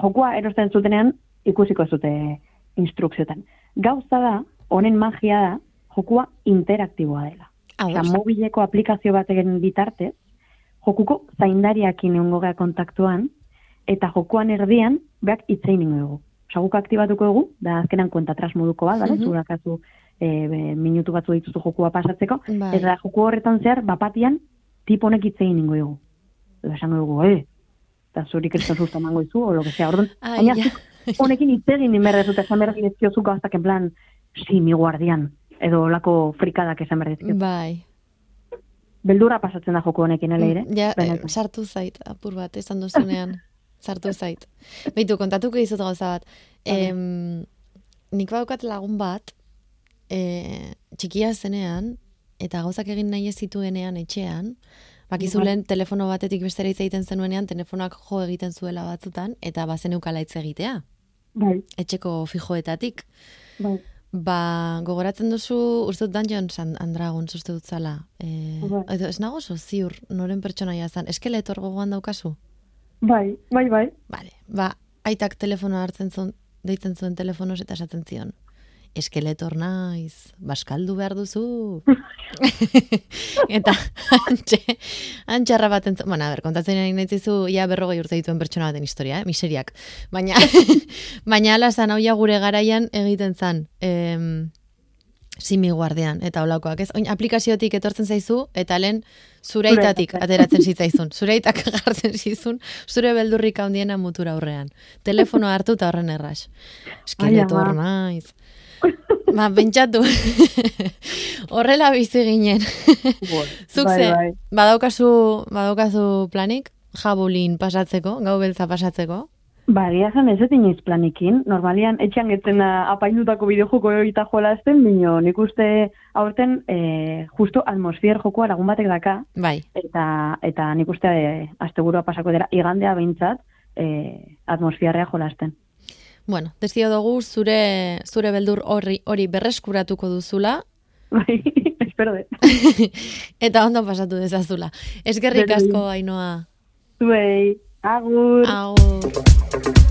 jokua erosten zutenean ikusiko zute instrukziotan. Gauza da, honen magia da, jokua interaktiboa dela. Eta Ados. mobileko aplikazio baten bitartez, jokuko zaindariakin egongo gara kontaktuan, eta jokuan erdian, beak itzein ingo dugu. Osa, guk aktibatuko dugu, da azkenan kuentatras moduko bat, bale? Mhm. Zurakazu e, be, minutu batzu dituzu jokua pasatzeko, Bai. eta joku horretan zehar, bapatian, tipo honek itzein ingo dugu. Eta esango dugu, eh, eta zuri kriston susto emango izu, o lo que sea, orduan, Ai, baina honekin itzegin inberdez, eta esan behar dizkiozu gauztak en plan, si, mi guardian, edo olako frikadak esan behar dizkiozu. Bai. Beldura pasatzen da joko honekin, eleire? Ja, eh, Benetan. sartu zait, apur bat, esan duzunean. sartu zait. Beitu, kontatuko dizut gauza bat. Em, nik badaukat lagun bat, e, txikia zenean, eta gauzak egin nahi ez zituenean etxean, bakizulen telefono batetik bestera hitz egiten zenuenean, telefonoak jo egiten zuela batzutan, eta bazen eukala hitz egitea, Bai, etxeko fijoetatik. bai. Ba, gogoratzen duzu, uste dut Dungeons and, and Dragons uste dut zala. E, Bai. edo, ez nago oso ziur, noren pertsonaia zan. Eskeletor gogoan daukazu? Bai, bai, bai. Vale, ba, aitak telefonoa hartzen zuen, deitzen zuen telefonoz eta esaten zion. Eskeletor naiz, baskaldu behar duzu. [laughs] eta antxe, antxarra bat entzun, bueno, a ber, kontatzen nahi nahizizu, ja berrogei urte dituen pertsona baten historia, eh? miseriak. Baina, [laughs] baina ala zan, hau gure garaian egiten zan, em, simi guardean, eta olakoak, ez? Oin, aplikaziotik etortzen zaizu, eta lehen zureitatik ateratzen [laughs] zitzaizun. Zureitak jartzen zizun, zure beldurrik handiena mutura aurrean. Telefono hartu eta horren erras. Eskeletor naiz. [laughs] Ba, pentsatu. [laughs] Horrela bizi ginen. [laughs] Zuk bai, bai. badaukazu, badaukazu planik, jabulin pasatzeko, gau beltza pasatzeko? Ba, egia zen ez inoiz planikin. Normalian, etxean getzen apaindutako bideojoko eta jolazten, bino nik uste aurten eh, justo atmosfier jokoa lagun batek daka, Bai, eta eta nik uste eh, asteburua pasako dira igandea behintzat eh, atmosfiarrea jolasten. Bueno, desio dugu zure, zure beldur horri, hori berreskuratuko duzula, Bai, [laughs] espero de. [laughs] eta ondo pasatu dezazula. Eskerrik asko, Ainoa. Zuei, agur. Agur.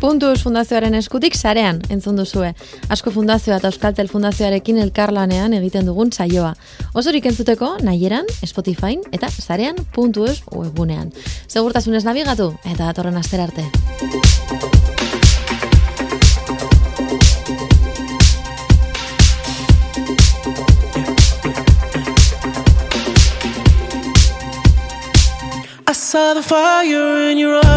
Puntuz Fundazioaren eskutik sarean entzun duzue. Asko Fundazioa eta Euskaltel Fundazioarekin elkarlanean egiten dugun saioa. Osorik entzuteko nahieran, Spotify eta sarean puntuez webgunean. Segurtasunez nabigatu eta datorren astera arte. I saw the fire in your eyes.